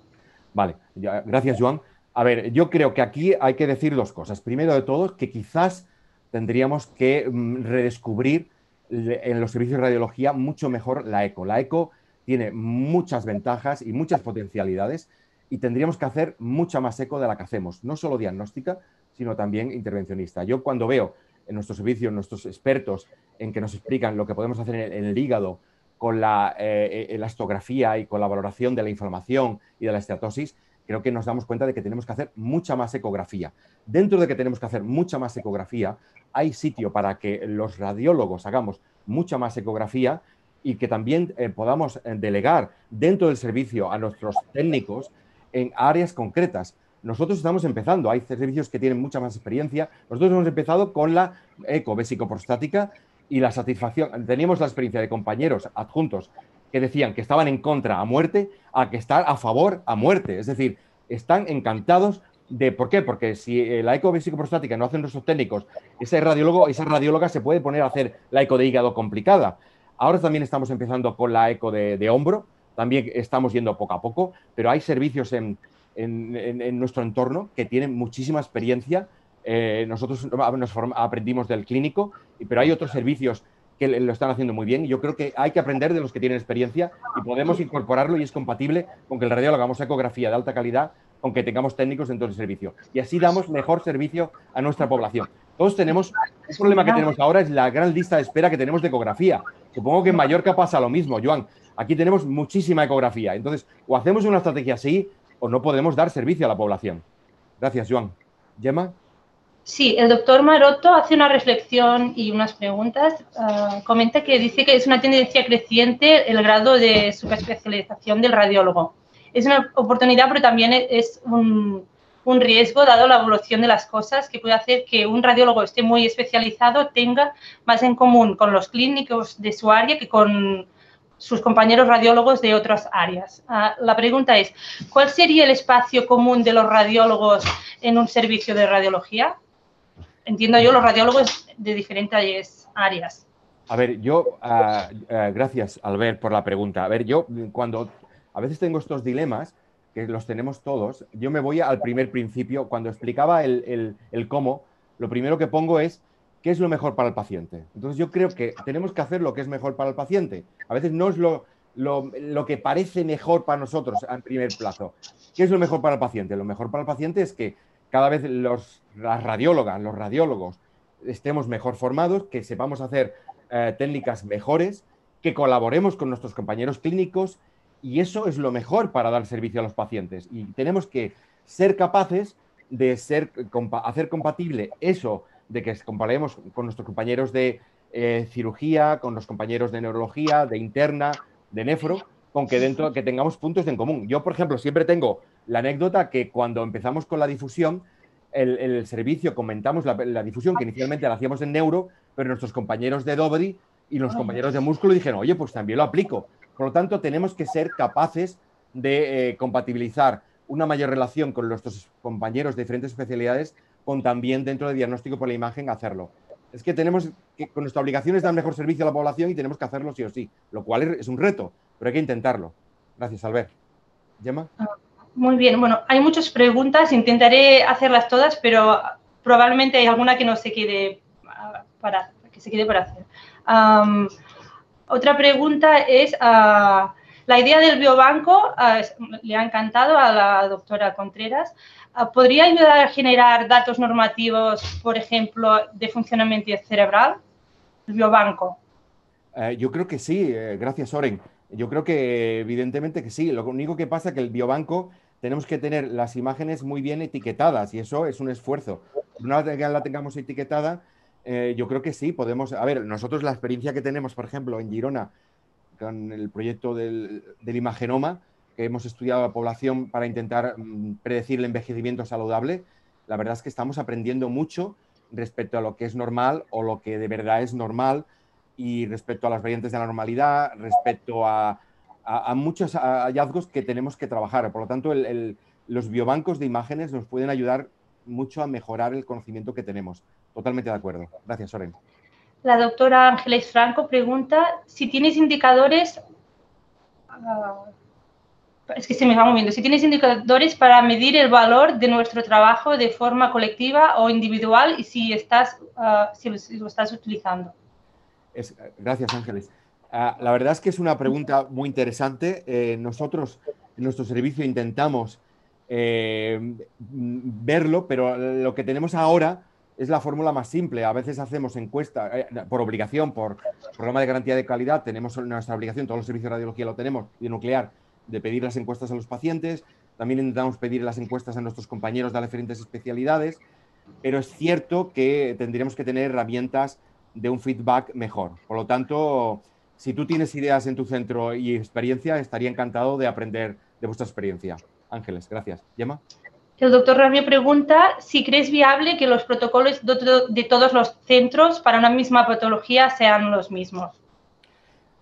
Vale, gracias, Joan. A ver, yo creo que aquí hay que decir dos cosas. Primero de todo, que quizás tendríamos que mm, redescubrir en los servicios de radiología mucho mejor la eco. La eco tiene muchas ventajas y muchas potencialidades y tendríamos que hacer mucha más eco de la que hacemos, no solo diagnóstica, sino también intervencionista. Yo cuando veo en nuestros servicios, nuestros expertos, en que nos explican lo que podemos hacer en el, hígado con la eh, elastografía y con la valoración de la inflamación y de la esteatosis, creo que nos damos cuenta de que tenemos que hacer mucha más ecografía. Dentro de que tenemos que hacer mucha más ecografía, hay sitio para que los radiólogos hagamos mucha más ecografía y que también eh, podamos eh, delegar dentro del servicio a nuestros técnicos en áreas concretas. Nosotros estamos empezando, hay servicios que tienen mucha más experiencia. Nosotros hemos empezado con la eco prostática y la satisfacción. Teníamos la experiencia de compañeros adjuntos que decían que estaban en contra a muerte a que están a favor a muerte. Es decir, están encantados de por qué, porque si eh, la eco prostática no hacen nuestros técnicos, ese radiólogo, esa radióloga se puede poner a hacer la eco de hígado complicada. Ahora también estamos empezando con la eco de, hombro, también estamos yendo poco a poco, pero hay servicios en, nuestro entorno que tienen muchísima experiencia. Eh, nosotros nos aprendimos del clínico, pero hay otros servicios que lo están haciendo muy bien. Yo creo que hay que aprender de los que tienen experiencia y podemos incorporarlo y es compatible con que el radiólogo hagamos ecografía de alta calidad, con que tengamos técnicos dentro del servicio. Y así damos mejor servicio a nuestra población. Todos tenemos, el problema que tenemos ahora es la gran lista de espera que tenemos de ecografía. Supongo que en Mallorca pasa lo mismo, Joan. Aquí tenemos muchísima ecografía. Entonces, o hacemos una estrategia así o no podemos dar servicio a la población. Gracias, Joan. Gemma. Sí, el doctor Maroto hace una reflexión y unas preguntas. Ah, comenta que dice que es una tendencia creciente el grado de especialización del radiólogo. Es una oportunidad, pero también es un, un, riesgo, dado la evolución de las cosas, que puede hacer que un radiólogo esté muy especializado, tenga más en común con los clínicos de su área que con sus compañeros radiólogos de otras áreas. Ah, la pregunta es, ¿cuál sería el espacio común de los radiólogos en un servicio de radiología? entiendo yo, los radiólogos de diferentes áreas. A ver, yo, ah, gracias Albert por la pregunta. A ver, yo cuando a veces tengo estos dilemas, que los tenemos todos, yo me voy al primer principio, cuando explicaba el, cómo, lo primero que pongo es qué es lo mejor para el paciente. Entonces yo creo que tenemos que hacer lo que es mejor para el paciente. A veces no es lo, lo, que parece mejor para nosotros en primer plazo. ¿Qué es lo mejor para el paciente? Lo mejor para el paciente es que cada vez los, las radiólogas, los radiólogos, estemos mejor formados, que sepamos hacer eh, técnicas mejores, que colaboremos con nuestros compañeros clínicos y eso es lo mejor para dar servicio a los pacientes. Y tenemos que ser capaces de ser, hacer compatible eso de que comparemos con nuestros compañeros de eh, cirugía, con los compañeros de neurología, de interna, de nefro, con que dentro que tengamos puntos en común. Yo, por ejemplo, siempre tengo la anécdota que cuando empezamos con la difusión, el, servicio comentamos la, difusión que inicialmente la hacíamos en neuro, pero nuestros compañeros de Dobri y los compañeros de músculo dijeron, oye, pues también lo aplico. Por lo tanto, tenemos que ser capaces de eh, compatibilizar una mayor relación con nuestros compañeros de diferentes especialidades con también dentro de diagnóstico por la imagen hacerlo. Es que tenemos que, con nuestra obligación es dar mejor servicio a la población y tenemos que hacerlo sí o sí, lo cual es, un reto, pero hay que intentarlo. Gracias, Albert. ¿Gemma? Ah, muy bien, bueno, hay muchas preguntas, intentaré hacerlas todas, pero probablemente hay alguna que no se quede para, que se quede para hacer. otra pregunta es, ah, la idea del biobanco ah, le ha encantado a la doctora Contreras. ¿Podría ayudar a generar datos normativos, por ejemplo, de funcionamiento cerebral? El biobanco. Eh, yo creo que sí, eh, gracias Oren. Yo creo que evidentemente que sí. Lo único que pasa es que el biobanco tenemos que tener las imágenes muy bien etiquetadas y eso es un esfuerzo. Una vez que la tengamos etiquetada, eh, yo creo que sí, podemos... A ver, nosotros la experiencia que tenemos, por ejemplo, en Girona, con el proyecto del, imagenoma, que hemos estudiado la población para intentar mm, predecir el envejecimiento saludable, la verdad es que estamos aprendiendo mucho respecto a lo que es normal o lo que de verdad es normal y respecto a las variantes de la normalidad, respecto a, muchos hallazgos que tenemos que trabajar. Por lo tanto, los biobancos de imágenes nos pueden ayudar mucho a mejorar el conocimiento que tenemos. Totalmente de acuerdo. Gracias, Soren. La doctora Ángeles Franco pregunta si tienes indicadores, ah, es que se me va moviendo, si tienes indicadores para medir el valor de nuestro trabajo de forma colectiva o individual y si, estás, ah, si lo estás utilizando gracias, Ángeles. Ah, la verdad es que es una pregunta muy interesante. Eh, nosotros en nuestro servicio intentamos eh, verlo, pero lo que tenemos ahora es la fórmula más simple. A veces hacemos encuestas eh, por obligación, por programa de garantía de calidad, tenemos nuestra obligación, todos los servicios de radiología lo tenemos, de nuclear, de pedir las encuestas a los pacientes. También intentamos pedir las encuestas a nuestros compañeros de las diferentes especialidades, pero es cierto que tendríamos que tener herramientas de un feedback mejor. Por lo tanto, si tú tienes ideas en tu centro y experiencia, estaría encantado de aprender de vuestra experiencia. Ángeles, gracias. ¿Yema? El doctor Ramiro pregunta si crees viable que los protocolos de, todos los centros para una misma patología sean los mismos.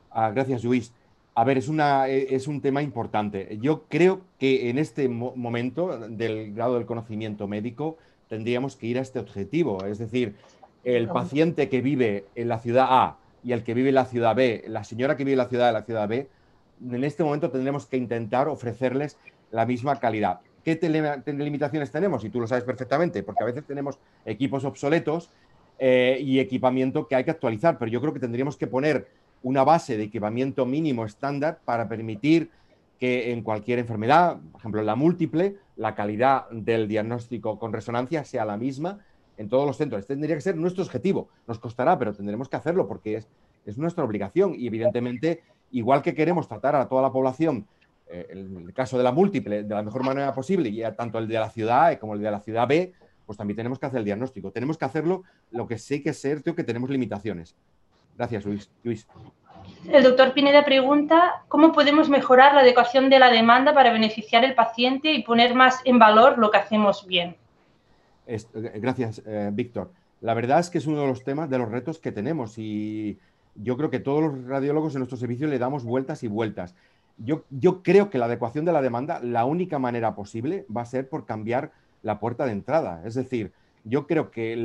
Ah, gracias, Luis. A ver, es, una, es un tema importante. Yo creo que en este momento del grado del conocimiento médico tendríamos que ir a este objetivo. Es decir, el paciente que vive en la ciudad A y el que vive en la ciudad B, la señora que vive en la ciudad de la ciudad B, en este momento tendremos que intentar ofrecerles la misma calidad. ¿Qué limitaciones tenemos? Y tú lo sabes perfectamente, porque a veces tenemos equipos obsoletos eh, y equipamiento que hay que actualizar, pero yo creo que tendríamos que poner una base de equipamiento mínimo estándar para permitir que en cualquier enfermedad, por ejemplo la múltiple, la calidad del diagnóstico con resonancia sea la misma en todos los centros. Este tendría que ser nuestro objetivo. Nos costará, pero tendremos que hacerlo porque es, es nuestra obligación. Y evidentemente, igual que queremos tratar a toda la población el caso de la múltiple de la mejor manera posible, y tanto el de la ciudad A como el de la ciudad B, pues también tenemos que hacer el diagnóstico. Tenemos que hacerlo, lo que sé que es cierto que tenemos limitaciones. Gracias, Luis. Luis. El doctor Pineda pregunta, ¿cómo podemos mejorar la adecuación de la demanda para beneficiar al paciente y poner más en valor lo que hacemos bien? gracias, eh, Víctor. La verdad es que es uno de los temas, de los retos que tenemos y yo creo que todos los radiólogos en nuestro servicio le damos vueltas y vueltas. Yo, yo creo que la adecuación de la demanda, la única manera posible va a ser por cambiar la puerta de entrada. Es decir, yo creo que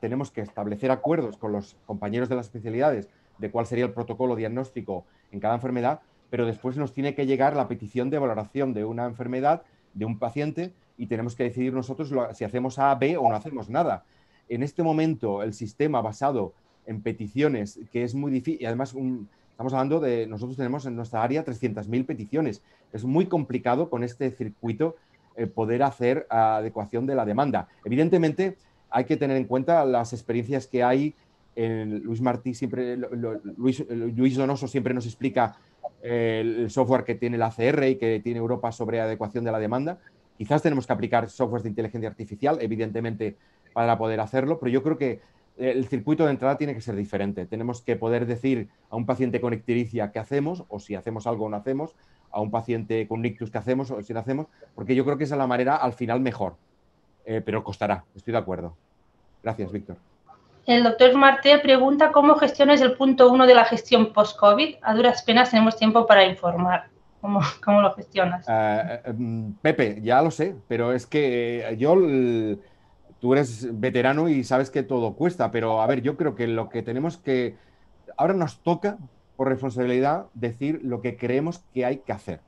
tenemos que establecer acuerdos con los compañeros de las especialidades de cuál sería el protocolo diagnóstico en cada enfermedad, pero después nos tiene que llegar la petición de valoración de una enfermedad de un paciente y tenemos que decidir nosotros si hacemos A, B o no hacemos nada. En este momento, el sistema basado en peticiones, que es muy difícil, y además estamos hablando de, nosotros tenemos en nuestra área 300.000 peticiones, es muy complicado con este circuito eh, poder hacer adecuación de la demanda. Evidentemente, hay que tener en cuenta las experiencias que hay. Luis Martí siempre, Luis, Luis, Donoso siempre nos explica eh, el software que tiene la ACR y que tiene Europa sobre adecuación de la demanda. Quizás tenemos que aplicar softwares de inteligencia artificial, evidentemente, para poder hacerlo, pero yo creo que el circuito de entrada tiene que ser diferente. Tenemos que poder decir a un paciente con ictericia qué hacemos o si hacemos algo o no hacemos, a un paciente con ictus que hacemos o si no hacemos, porque yo creo que esa es la manera al final mejor, eh, pero costará, estoy de acuerdo. Gracias, Víctor. El doctor Martel pregunta cómo gestionas el punto uno de la gestión post-COVID. A duras penas tenemos tiempo para informar. ¿Cómo, cómo lo gestionas? Eh, eh, mm, Pepe, ya lo sé, pero es que yo, tú eres veterano y sabes que todo cuesta, pero a ver, yo creo que lo que tenemos que, ahora nos toca por responsabilidad decir lo que creemos que hay que hacer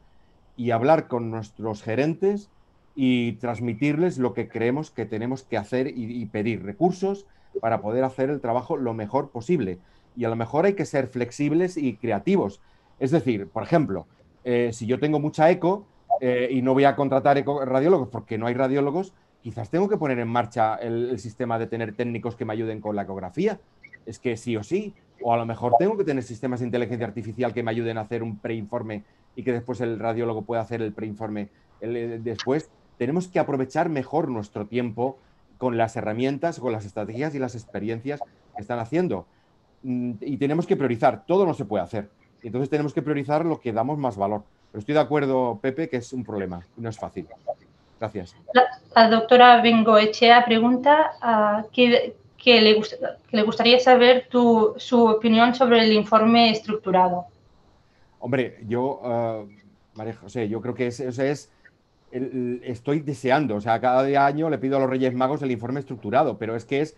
y hablar con nuestros gerentes y transmitirles lo que creemos que tenemos que hacer y, pedir recursos para poder hacer el trabajo lo mejor posible. Y a lo mejor hay que ser flexibles y creativos. Es decir, por ejemplo, eh, si yo tengo mucha eco eh, y no voy a contratar eco radiólogos porque no hay radiólogos, quizás tengo que poner en marcha el, sistema de tener técnicos que me ayuden con la ecografía. Es que sí o sí, o a lo mejor tengo que tener sistemas de inteligencia artificial que me ayuden a hacer un preinforme y que después el radiólogo pueda hacer el preinforme eh, después. Tenemos que aprovechar mejor nuestro tiempo con las herramientas, con las estrategias y las experiencias que están haciendo. Mm, y tenemos que priorizar, todo no se puede hacer. Entonces tenemos que priorizar lo que damos más valor. Pero estoy de acuerdo, Pepe, que es un problema, no es fácil. Gracias. La, doctora Bengoechea pregunta uh, ¿qué, que le, le gustaría saber tu, su opinión sobre el informe estructurado. Hombre, yo, uh, María José, yo creo que ese, es, estoy deseando, o sea, cada año le pido a los Reyes Magos el informe estructurado, pero es que es,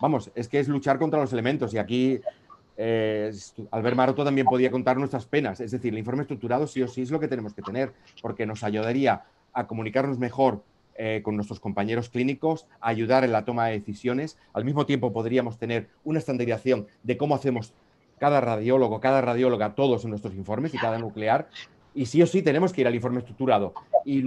vamos, es que es luchar contra los elementos y aquí eh, Albert Maroto también podía contar nuestras penas, es decir, el informe estructurado sí o sí es lo que tenemos que tener, porque nos ayudaría a comunicarnos mejor eh, con nuestros compañeros clínicos, ayudar en la toma de decisiones. Al mismo tiempo podríamos tener una estandarización de cómo hacemos cada radiólogo, cada radióloga, todos en nuestros informes y cada nuclear. Y sí o sí tenemos que ir al informe estructurado. Y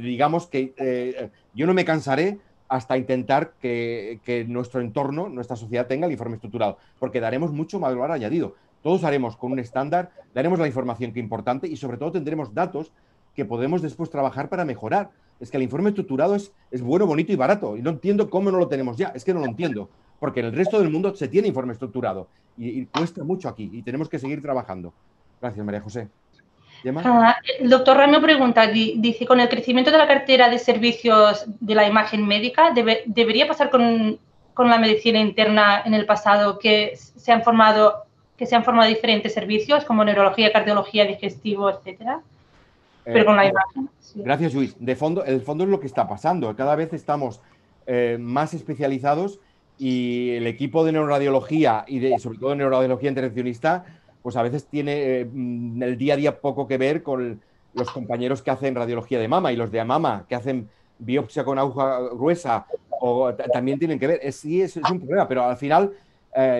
digamos que eh, yo no me cansaré hasta intentar que, nuestro entorno, nuestra sociedad tenga el informe estructurado, porque daremos mucho valor añadido. Todos haremos con un estándar, daremos la información que es importante y sobre todo tendremos datos que podemos después trabajar para mejorar es que el informe estructurado es, es bueno, bonito y barato. Y no entiendo cómo no lo tenemos ya. Es que no lo entiendo. Porque en el resto del mundo se tiene informe estructurado. Y, cuesta mucho aquí. Y tenemos que seguir trabajando. Gracias, María José. Ah, el doctor Ramiro pregunta, dice, con el crecimiento de la cartera de servicios de la imagen médica, ¿debería pasar con, con, la medicina interna en el pasado que se han formado que se han formado diferentes servicios como neurología, cardiología, digestivo, etcétera? Pero con la eh, imagen. Gracias, Luis. De fondo, el fondo es lo que está pasando. Cada vez estamos eh, más especializados y el equipo de neuroradiología y de, sobre todo de neuroradiología intervencionista, pues a veces tiene eh, el día a día poco que ver con los compañeros que hacen radiología de mama y los de mama que hacen biopsia con aguja gruesa o también tienen que ver. Es, sí, es, un problema, pero al final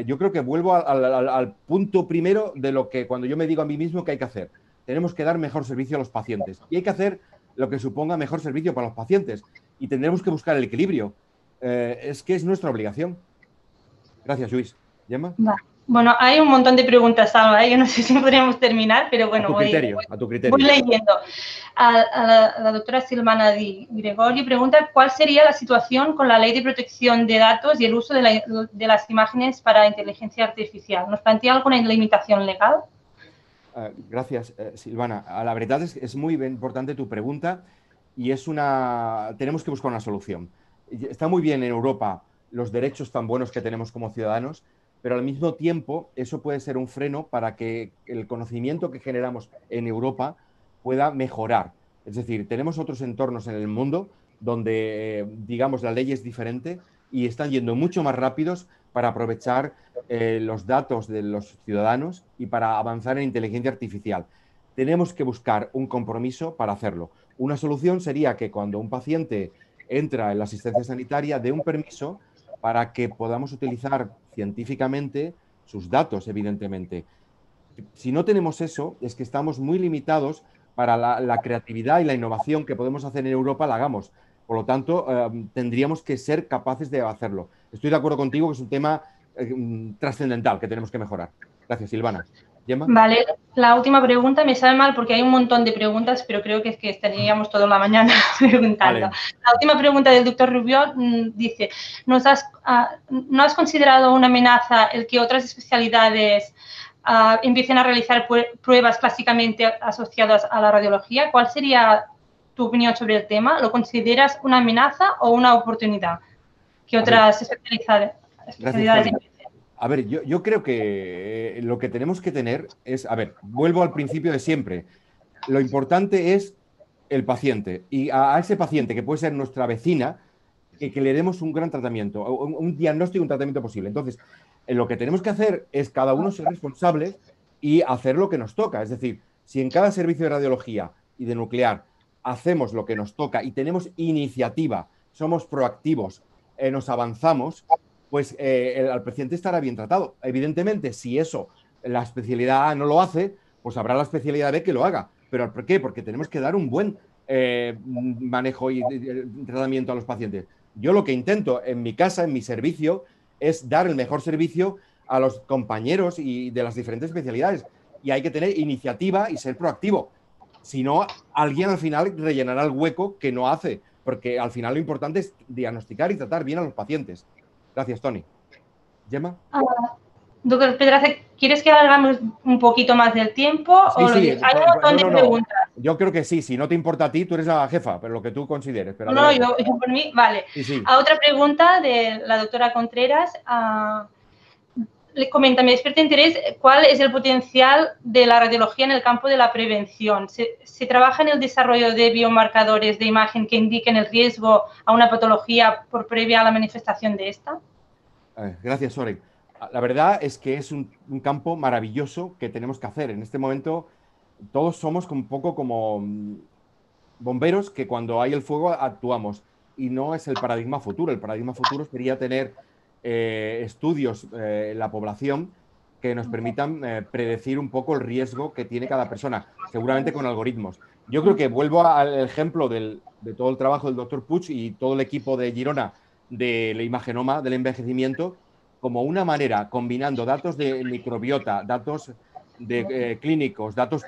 yo creo que vuelvo al punto primero de lo que cuando yo me digo a mí mismo que hay que hacer tenemos que dar mejor servicio a los pacientes. Y hay que hacer lo que suponga mejor servicio para los pacientes. Y tendremos que buscar el equilibrio. Eh, es que es nuestra obligación. Gracias, Luis. ¿Gemma? Bueno, hay un montón de preguntas, Alba. ¿eh? Yo no sé si podríamos terminar, pero bueno, a tu criterio, voy, a tu criterio. voy leyendo. A, la, doctora Silvana Di Gregorio pregunta cuál sería la situación con la ley de protección de datos y el uso de, de las imágenes para inteligencia artificial. ¿Nos plantea alguna limitación legal? Ah, gracias, eh, Silvana. Ah, la verdad es es muy importante tu pregunta y es una. Tenemos que buscar una solución. Está muy bien en Europa los derechos tan buenos que tenemos como ciudadanos, pero al mismo tiempo eso puede ser un freno para que el conocimiento que generamos en Europa pueda mejorar. Es decir, tenemos otros entornos en el mundo donde, eh, digamos, la ley es diferente y están yendo mucho más rápidos para aprovechar eh, los datos de los ciudadanos y para avanzar en inteligencia artificial. Tenemos que buscar un compromiso para hacerlo. Una solución sería que cuando un paciente entra en la asistencia sanitaria dé un permiso para que podamos utilizar científicamente sus datos, evidentemente. Si no tenemos eso, es que estamos muy limitados para la, creatividad y la innovación que podemos hacer en Europa, la hagamos. Por lo tanto, eh, tendríamos que ser capaces de hacerlo. Estoy de acuerdo contigo que es un tema eh, trascendental que tenemos que mejorar. Gracias, Silvana. Vale, la última pregunta me sabe mal porque hay un montón de preguntas, pero creo que es que estaríamos toda la mañana preguntando. La última pregunta del doctor Rubio mm, dice, ¿nos has, ah, ¿no has considerado una amenaza el que otras especialidades ah, empiecen a realizar pruebas clásicamente asociadas a la radiología? ¿Cuál sería tu opinión sobre el tema? ¿Lo consideras una amenaza o una oportunidad que otras especialidades, especialidades a ver, yo, creo que eh, lo que tenemos que tener es, a ver, vuelvo al principio de siempre. Lo importante es el paciente y a, ese paciente que puede ser nuestra vecina, que, le demos un gran tratamiento, un, diagnóstico y un tratamiento posible. Entonces, eh, lo que tenemos que hacer es cada uno ser responsable y hacer lo que nos toca. Es decir, si en cada servicio de radiología y de nuclear hacemos lo que nos toca y tenemos iniciativa, somos proactivos, eh, nos avanzamos, pues eh, al paciente estará bien tratado. Evidentemente, si eso la especialidad A no lo hace, pues habrá la especialidad B que lo haga. ¿Pero por qué? Porque tenemos que dar un buen eh, manejo y tratamiento a los pacientes. Yo lo que intento en mi casa, en mi servicio, es dar el mejor servicio a los compañeros y de las diferentes especialidades. Y hay que tener iniciativa y ser proactivo. Si no, alguien al final rellenará el hueco que no hace, porque al final lo importante es diagnosticar y tratar bien a los pacientes. Gracias, Tony. ¿Gemma? Ah, doctor Pedraza, ¿quieres que hagamos un poquito más del tiempo? Sí, sí. Hay un montón de preguntas. Yo creo que sí, si no te importa a ti, tú eres la jefa, pero lo que tú consideres. Pero no, yo, por mí, vale. A otra pregunta de la doctora Contreras. Uh, le comenta, me despierta interés, ¿cuál es el potencial de la radiología en el campo de la prevención? ¿Se, ¿Se, trabaja en el desarrollo de biomarcadores de imagen que indiquen el riesgo a una patología por previa a la manifestación de esta? Eh, gracias, Soren. La verdad es que es un, campo maravilloso que tenemos que hacer. En este momento todos somos un poco como mm, bomberos que cuando hay el fuego actuamos y no es el paradigma futuro. El paradigma futuro sería tener eh, estudios eh, en la población que nos permitan eh, predecir un poco el riesgo que tiene cada persona, seguramente con algoritmos. Yo creo que vuelvo al ejemplo de todo el trabajo del doctor Puig y todo el equipo de Girona del imagenoma del envejecimiento como una manera, combinando datos de microbiota, datos de clínicos, datos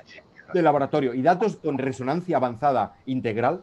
de laboratorio y datos con resonancia avanzada integral,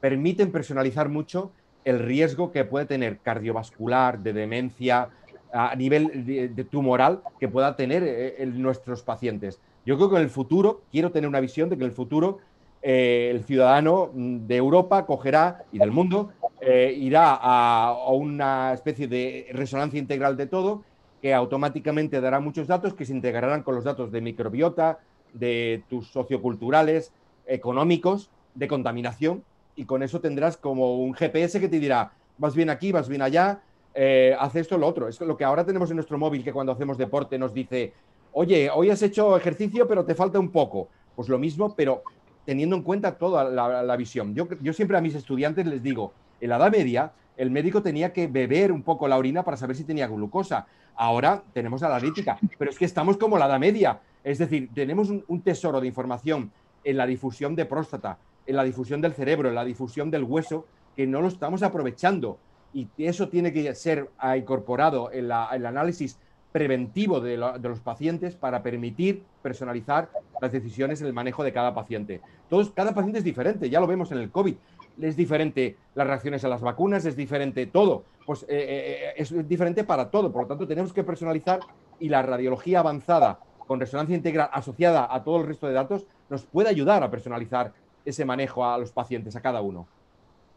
permiten personalizar mucho el riesgo que puede tener cardiovascular, de demencia, a nivel de, tumoral que pueda tener eh, nuestros pacientes. Yo creo que en el futuro, quiero tener una visión de que en el futuro eh, el ciudadano mm, de Europa cogerá y del mundo eh, irá a, una especie de resonancia integral de todo que automáticamente dará muchos datos que se integrarán con los datos de microbiota, de tus socioculturales, económicos, de contaminación y con eso tendrás como un GPS que te dirá, vas bien aquí, vas bien allá, eh, haz esto, lo otro. Es lo que ahora tenemos en nuestro móvil que cuando hacemos deporte nos dice, oye, hoy has hecho ejercicio pero te falta un poco. Pues lo mismo, pero teniendo en cuenta toda la, visión. Yo, yo siempre a mis estudiantes les digo, en la Edad Media el médico tenía que beber un poco la orina para saber si tenía glucosa. Ahora tenemos la analítica, pero es que estamos como la Edad Media. Es decir, tenemos un tesoro de información en la difusión de próstata, en la difusión del cerebro, en la difusión del hueso, que no lo estamos aprovechando. Y eso tiene que ser incorporado en, el análisis preventivo de, los pacientes para permitir personalizar las decisiones en el manejo de cada paciente. Todos, cada paciente es diferente, ya lo vemos en el COVID. Es diferente las reacciones a las vacunas, es diferente todo. Pues eh, eh, eh, es diferente para todo. Por lo tanto, tenemos que personalizar y la radiología avanzada con resonancia integral asociada a todo el resto de datos nos puede ayudar a personalizar ese manejo a los pacientes, a cada uno.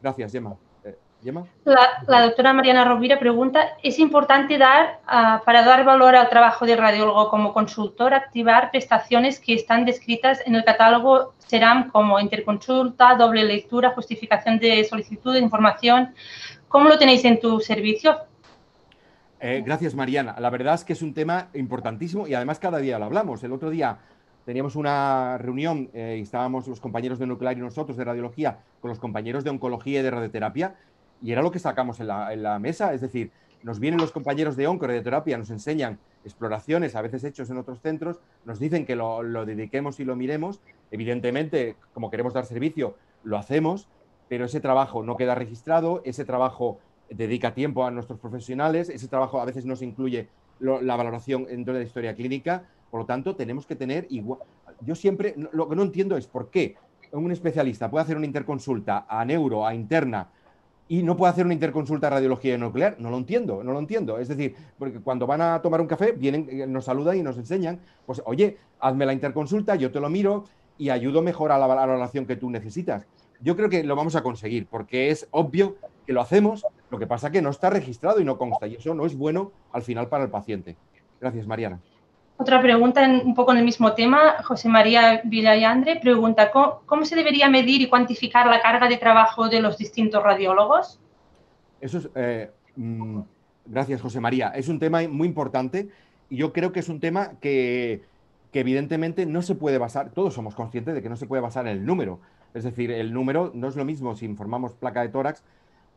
Gracias, Gemma. La, doctora Mariana Rovira pregunta, ¿es importante dar, ah, para dar valor al trabajo del radiólogo como consultor, activar prestaciones que están descritas en el catálogo SERAM como interconsulta, doble lectura, justificación de solicitud de información? ¿Cómo lo tenéis en tu servicio? Eh, gracias, Mariana. La verdad es que es un tema importantísimo y además cada día lo hablamos. El otro día teníamos una reunión eh, los compañeros de nuclear y nosotros de radiología con los compañeros de oncología y de radioterapia y era lo que sacamos en la, mesa, es decir, nos vienen los compañeros de onco, radioterapia, nos enseñan exploraciones, a veces hechos en otros centros, nos dicen que lo, dediquemos y lo miremos. Evidentemente, como queremos dar servicio, lo hacemos, pero ese trabajo no queda registrado, ese trabajo dedica tiempo a nuestros profesionales, ese trabajo a veces no se incluye la valoración dentro de la historia clínica, por lo tanto, tenemos que tener igual. Yo siempre, lo que no entiendo es por qué un especialista puede hacer una interconsulta a neuro, a interna, y no puede hacer una interconsulta de radiología nuclear. No lo entiendo, no lo entiendo. Es decir, porque cuando van a tomar un café, vienen, eh, nos saludan y nos enseñan, pues oye, hazme la interconsulta, yo te lo miro y ayudo mejor a la valoración que tú necesitas. Yo creo que lo vamos a conseguir, porque es obvio que lo hacemos, lo que pasa que no está registrado y no consta, y eso no es bueno al final para el paciente. Gracias, Mariana. Otra pregunta un poco en el mismo tema. José María Villayandre pregunta, ¿cómo, se debería medir y cuantificar la carga de trabajo de los distintos radiólogos? Eso es, eh, mm, gracias, José María. Es un tema muy importante y yo creo que es un tema que, que evidentemente no se puede basar, todos somos conscientes de que no se puede basar en el número. Es decir, el número no es lo mismo si informamos placa de tórax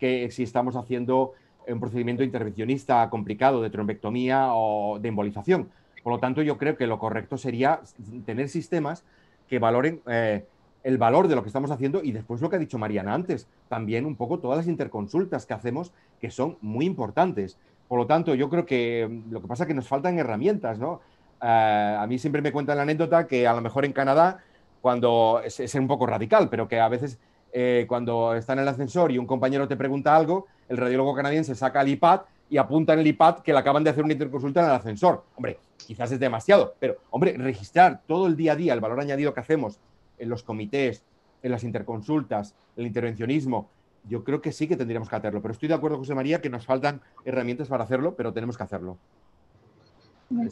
que si estamos haciendo un procedimiento intervencionista complicado de trombectomía o de embolización por lo tanto, yo creo que lo correcto sería tener sistemas que valoren eh, el valor de lo que estamos haciendo y después lo que ha dicho Mariana antes, también un poco todas las interconsultas que hacemos que son muy importantes. Por lo tanto, yo creo que mm, lo que pasa es que nos faltan herramientas, ¿no? Eh, a mí siempre me cuentan la anécdota que a lo mejor en Canadá, cuando es, un poco radical, pero que a veces eh, cuando está en el ascensor y un compañero te pregunta algo, el radiólogo canadiense saca el iPad y apunta en el iPad que le acaban de hacer una interconsulta en el ascensor. Hombre, quizás es demasiado, pero, hombre, registrar todo el día a día el valor añadido que hacemos en los comités, en las interconsultas, el intervencionismo, yo creo que sí que tendríamos que hacerlo. Pero estoy de acuerdo, José María, que nos faltan herramientas para hacerlo, pero tenemos que hacerlo.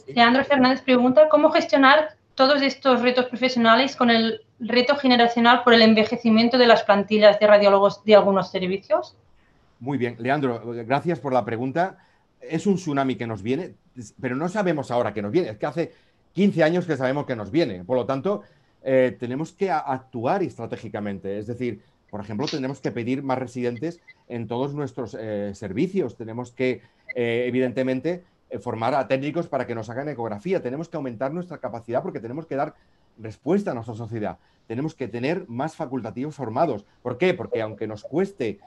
Leandro Fernández pregunta, ¿cómo gestionar todos estos retos profesionales con el reto generacional por el envejecimiento de las plantillas de radiólogos de algunos servicios? Muy bien, Leandro, gracias por la pregunta. Es un tsunami que nos viene, pero no sabemos ahora que nos viene. Es que hace 15 años que sabemos que nos viene. Por lo tanto, eh, tenemos que actuar estratégicamente. Es decir, por ejemplo, tenemos que pedir más residentes en todos nuestros eh, servicios. Tenemos que, eh, evidentemente, formar a técnicos para que nos hagan ecografía. Tenemos que aumentar nuestra capacidad porque tenemos que dar respuesta a nuestra sociedad. Tenemos que tener más facultativos formados. ¿Por qué? Porque aunque nos cueste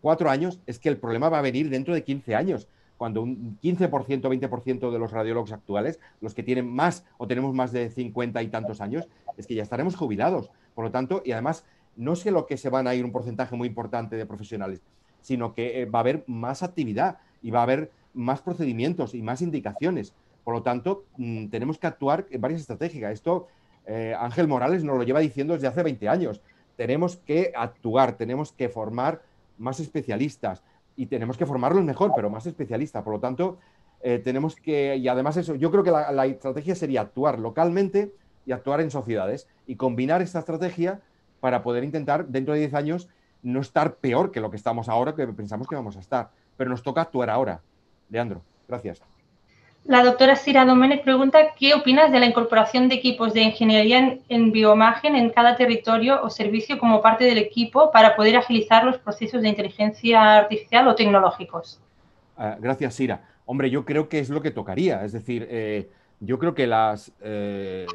cuatro años, es que el problema va a venir dentro de 15 años, cuando un 15%, 20% de los radiólogos actuales, los que tienen más o tenemos más de 50 y tantos años, es que ya estaremos jubilados. Por lo tanto, y además, no sé lo que se van a ir un porcentaje muy importante de profesionales, sino que eh, va a haber más actividad y va a haber más procedimientos y más indicaciones. Por lo tanto, mm, tenemos que actuar en varias estrategias. Esto eh, Ángel Morales nos lo lleva diciendo desde hace 20 años. Tenemos que actuar, tenemos que formar más especialistas y tenemos que formarlos mejor, pero más especialistas. Por lo tanto, eh, tenemos que, y además eso, yo creo que la, estrategia sería actuar localmente y actuar en sociedades y combinar esta estrategia para poder intentar dentro de 10 años no estar peor que lo que estamos ahora, que pensamos que vamos a estar. Pero nos toca actuar ahora. Leandro, gracias. La doctora Sira Domenech pregunta, ¿qué opinas de la incorporación de equipos de ingeniería en, bioimagen en cada territorio o servicio como parte del equipo para poder agilizar los procesos de inteligencia artificial o tecnológicos? Ah, gracias, Sira. Hombre, yo creo que es lo que tocaría. Es decir, eh, yo creo que las, eh,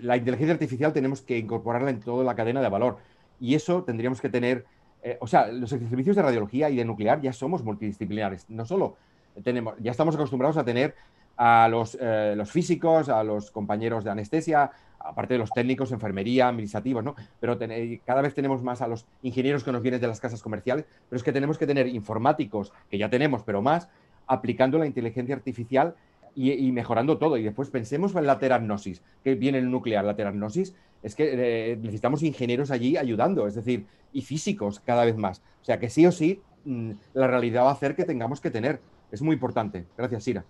la inteligencia artificial tenemos que incorporarla en toda la cadena de valor. Y eso tendríamos que tener, eh, o sea, los servicios de radiología y de nuclear ya somos multidisciplinares. No solo tenemos, ya estamos acostumbrados a tener a los, eh, los, físicos, a los compañeros de anestesia, aparte de los técnicos, enfermería, administrativos, ¿no? Pero cada vez tenemos más a los ingenieros que nos vienen de las casas comerciales, pero es que tenemos que tener informáticos, que ya tenemos, pero más, aplicando la inteligencia artificial y, mejorando todo. Y después pensemos en la terapnosis, que viene el nuclear, la terapnosis, es que eh, necesitamos ingenieros allí ayudando, es decir, y físicos cada vez más. O sea que sí o sí, mm, la realidad va a hacer que tengamos que tener. Es muy importante. Gracias, Sira.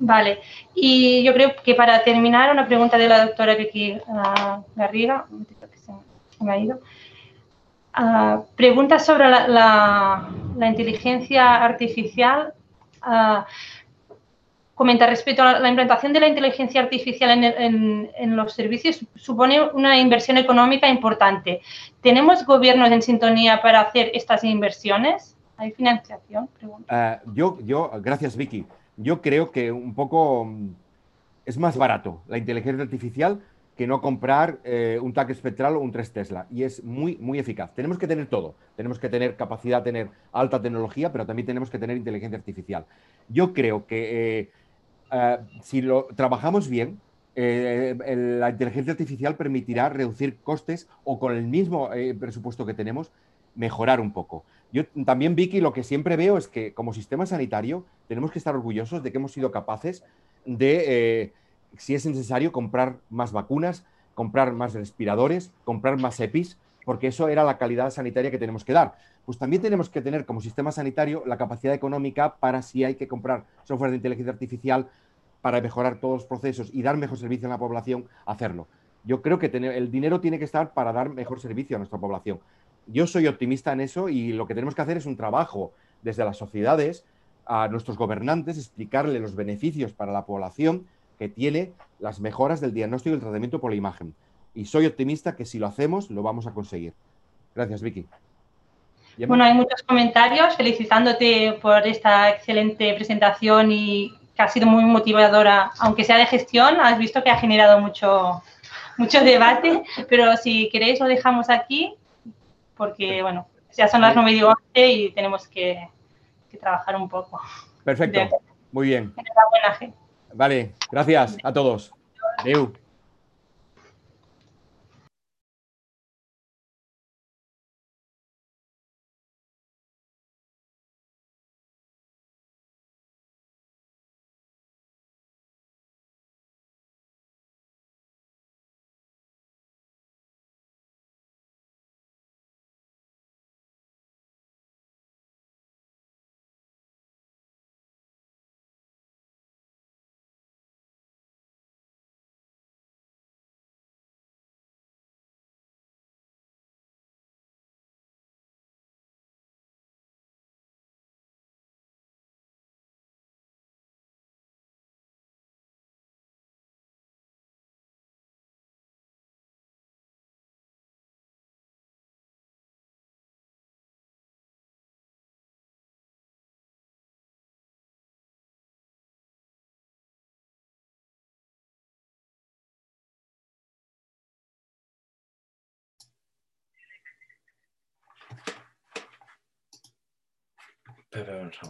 Vale, y yo creo que para terminar, una pregunta de la doctora Vicky uh, Garriga, se me ha ido. Uh, pregunta sobre la, la, inteligencia artificial. Uh, comenta respecto a la implantación de la inteligencia artificial en, en, los servicios supone una inversión económica importante. ¿Tenemos gobiernos en sintonía para hacer estas inversiones? ¿Hay financiación? yo, yo, gracias Vicky. Yo creo que un poco mm, es más barato la inteligencia artificial que no comprar eh, un TAC espectral o un 3 Tesla. Y es muy, muy eficaz. Tenemos que tener todo. Tenemos que tener capacidad, tener alta tecnología, pero también tenemos que tener inteligencia artificial. Yo creo que eh, eh, si lo trabajamos bien, la inteligencia artificial permitirá reducir costes o con el mismo presupuesto que tenemos, mejorar un poco. Yo también, Vicky, lo que siempre veo es que como sistema sanitario tenemos que estar orgullosos de que hemos sido capaces de si es necesario, comprar más vacunas, comprar más respiradores, comprar más EPIs, porque eso era la calidad sanitaria que tenemos que dar. Pues también tenemos que tener como sistema sanitario la capacidad económica para si hay que comprar software de inteligencia artificial para mejorar todos los procesos y dar mejor servicio a la población, hacerlo. Yo creo que el dinero tiene que estar para dar mejor servicio a nuestra población. Yo soy optimista en eso y lo que tenemos que hacer es un trabajo desde las sociedades a nuestros gobernantes, explicarle los beneficios para la población que tiene las mejoras del diagnóstico y el tratamiento por la imagen. Y soy optimista que si lo hacemos, lo vamos a conseguir. Gracias, Vicky. Bueno, hay muchos comentarios felicitándote por esta excelente presentación y que ha sido muy motivadora, aunque sea de gestión, has visto que ha generado mucho, mucho debate, pero si queréis lo dejamos aquí, porque, bueno, ya son las 9 y 11 y tenemos que, trabajar un poco. Perfecto, muy bien. Vale, gracias a todos. Adeu. Pero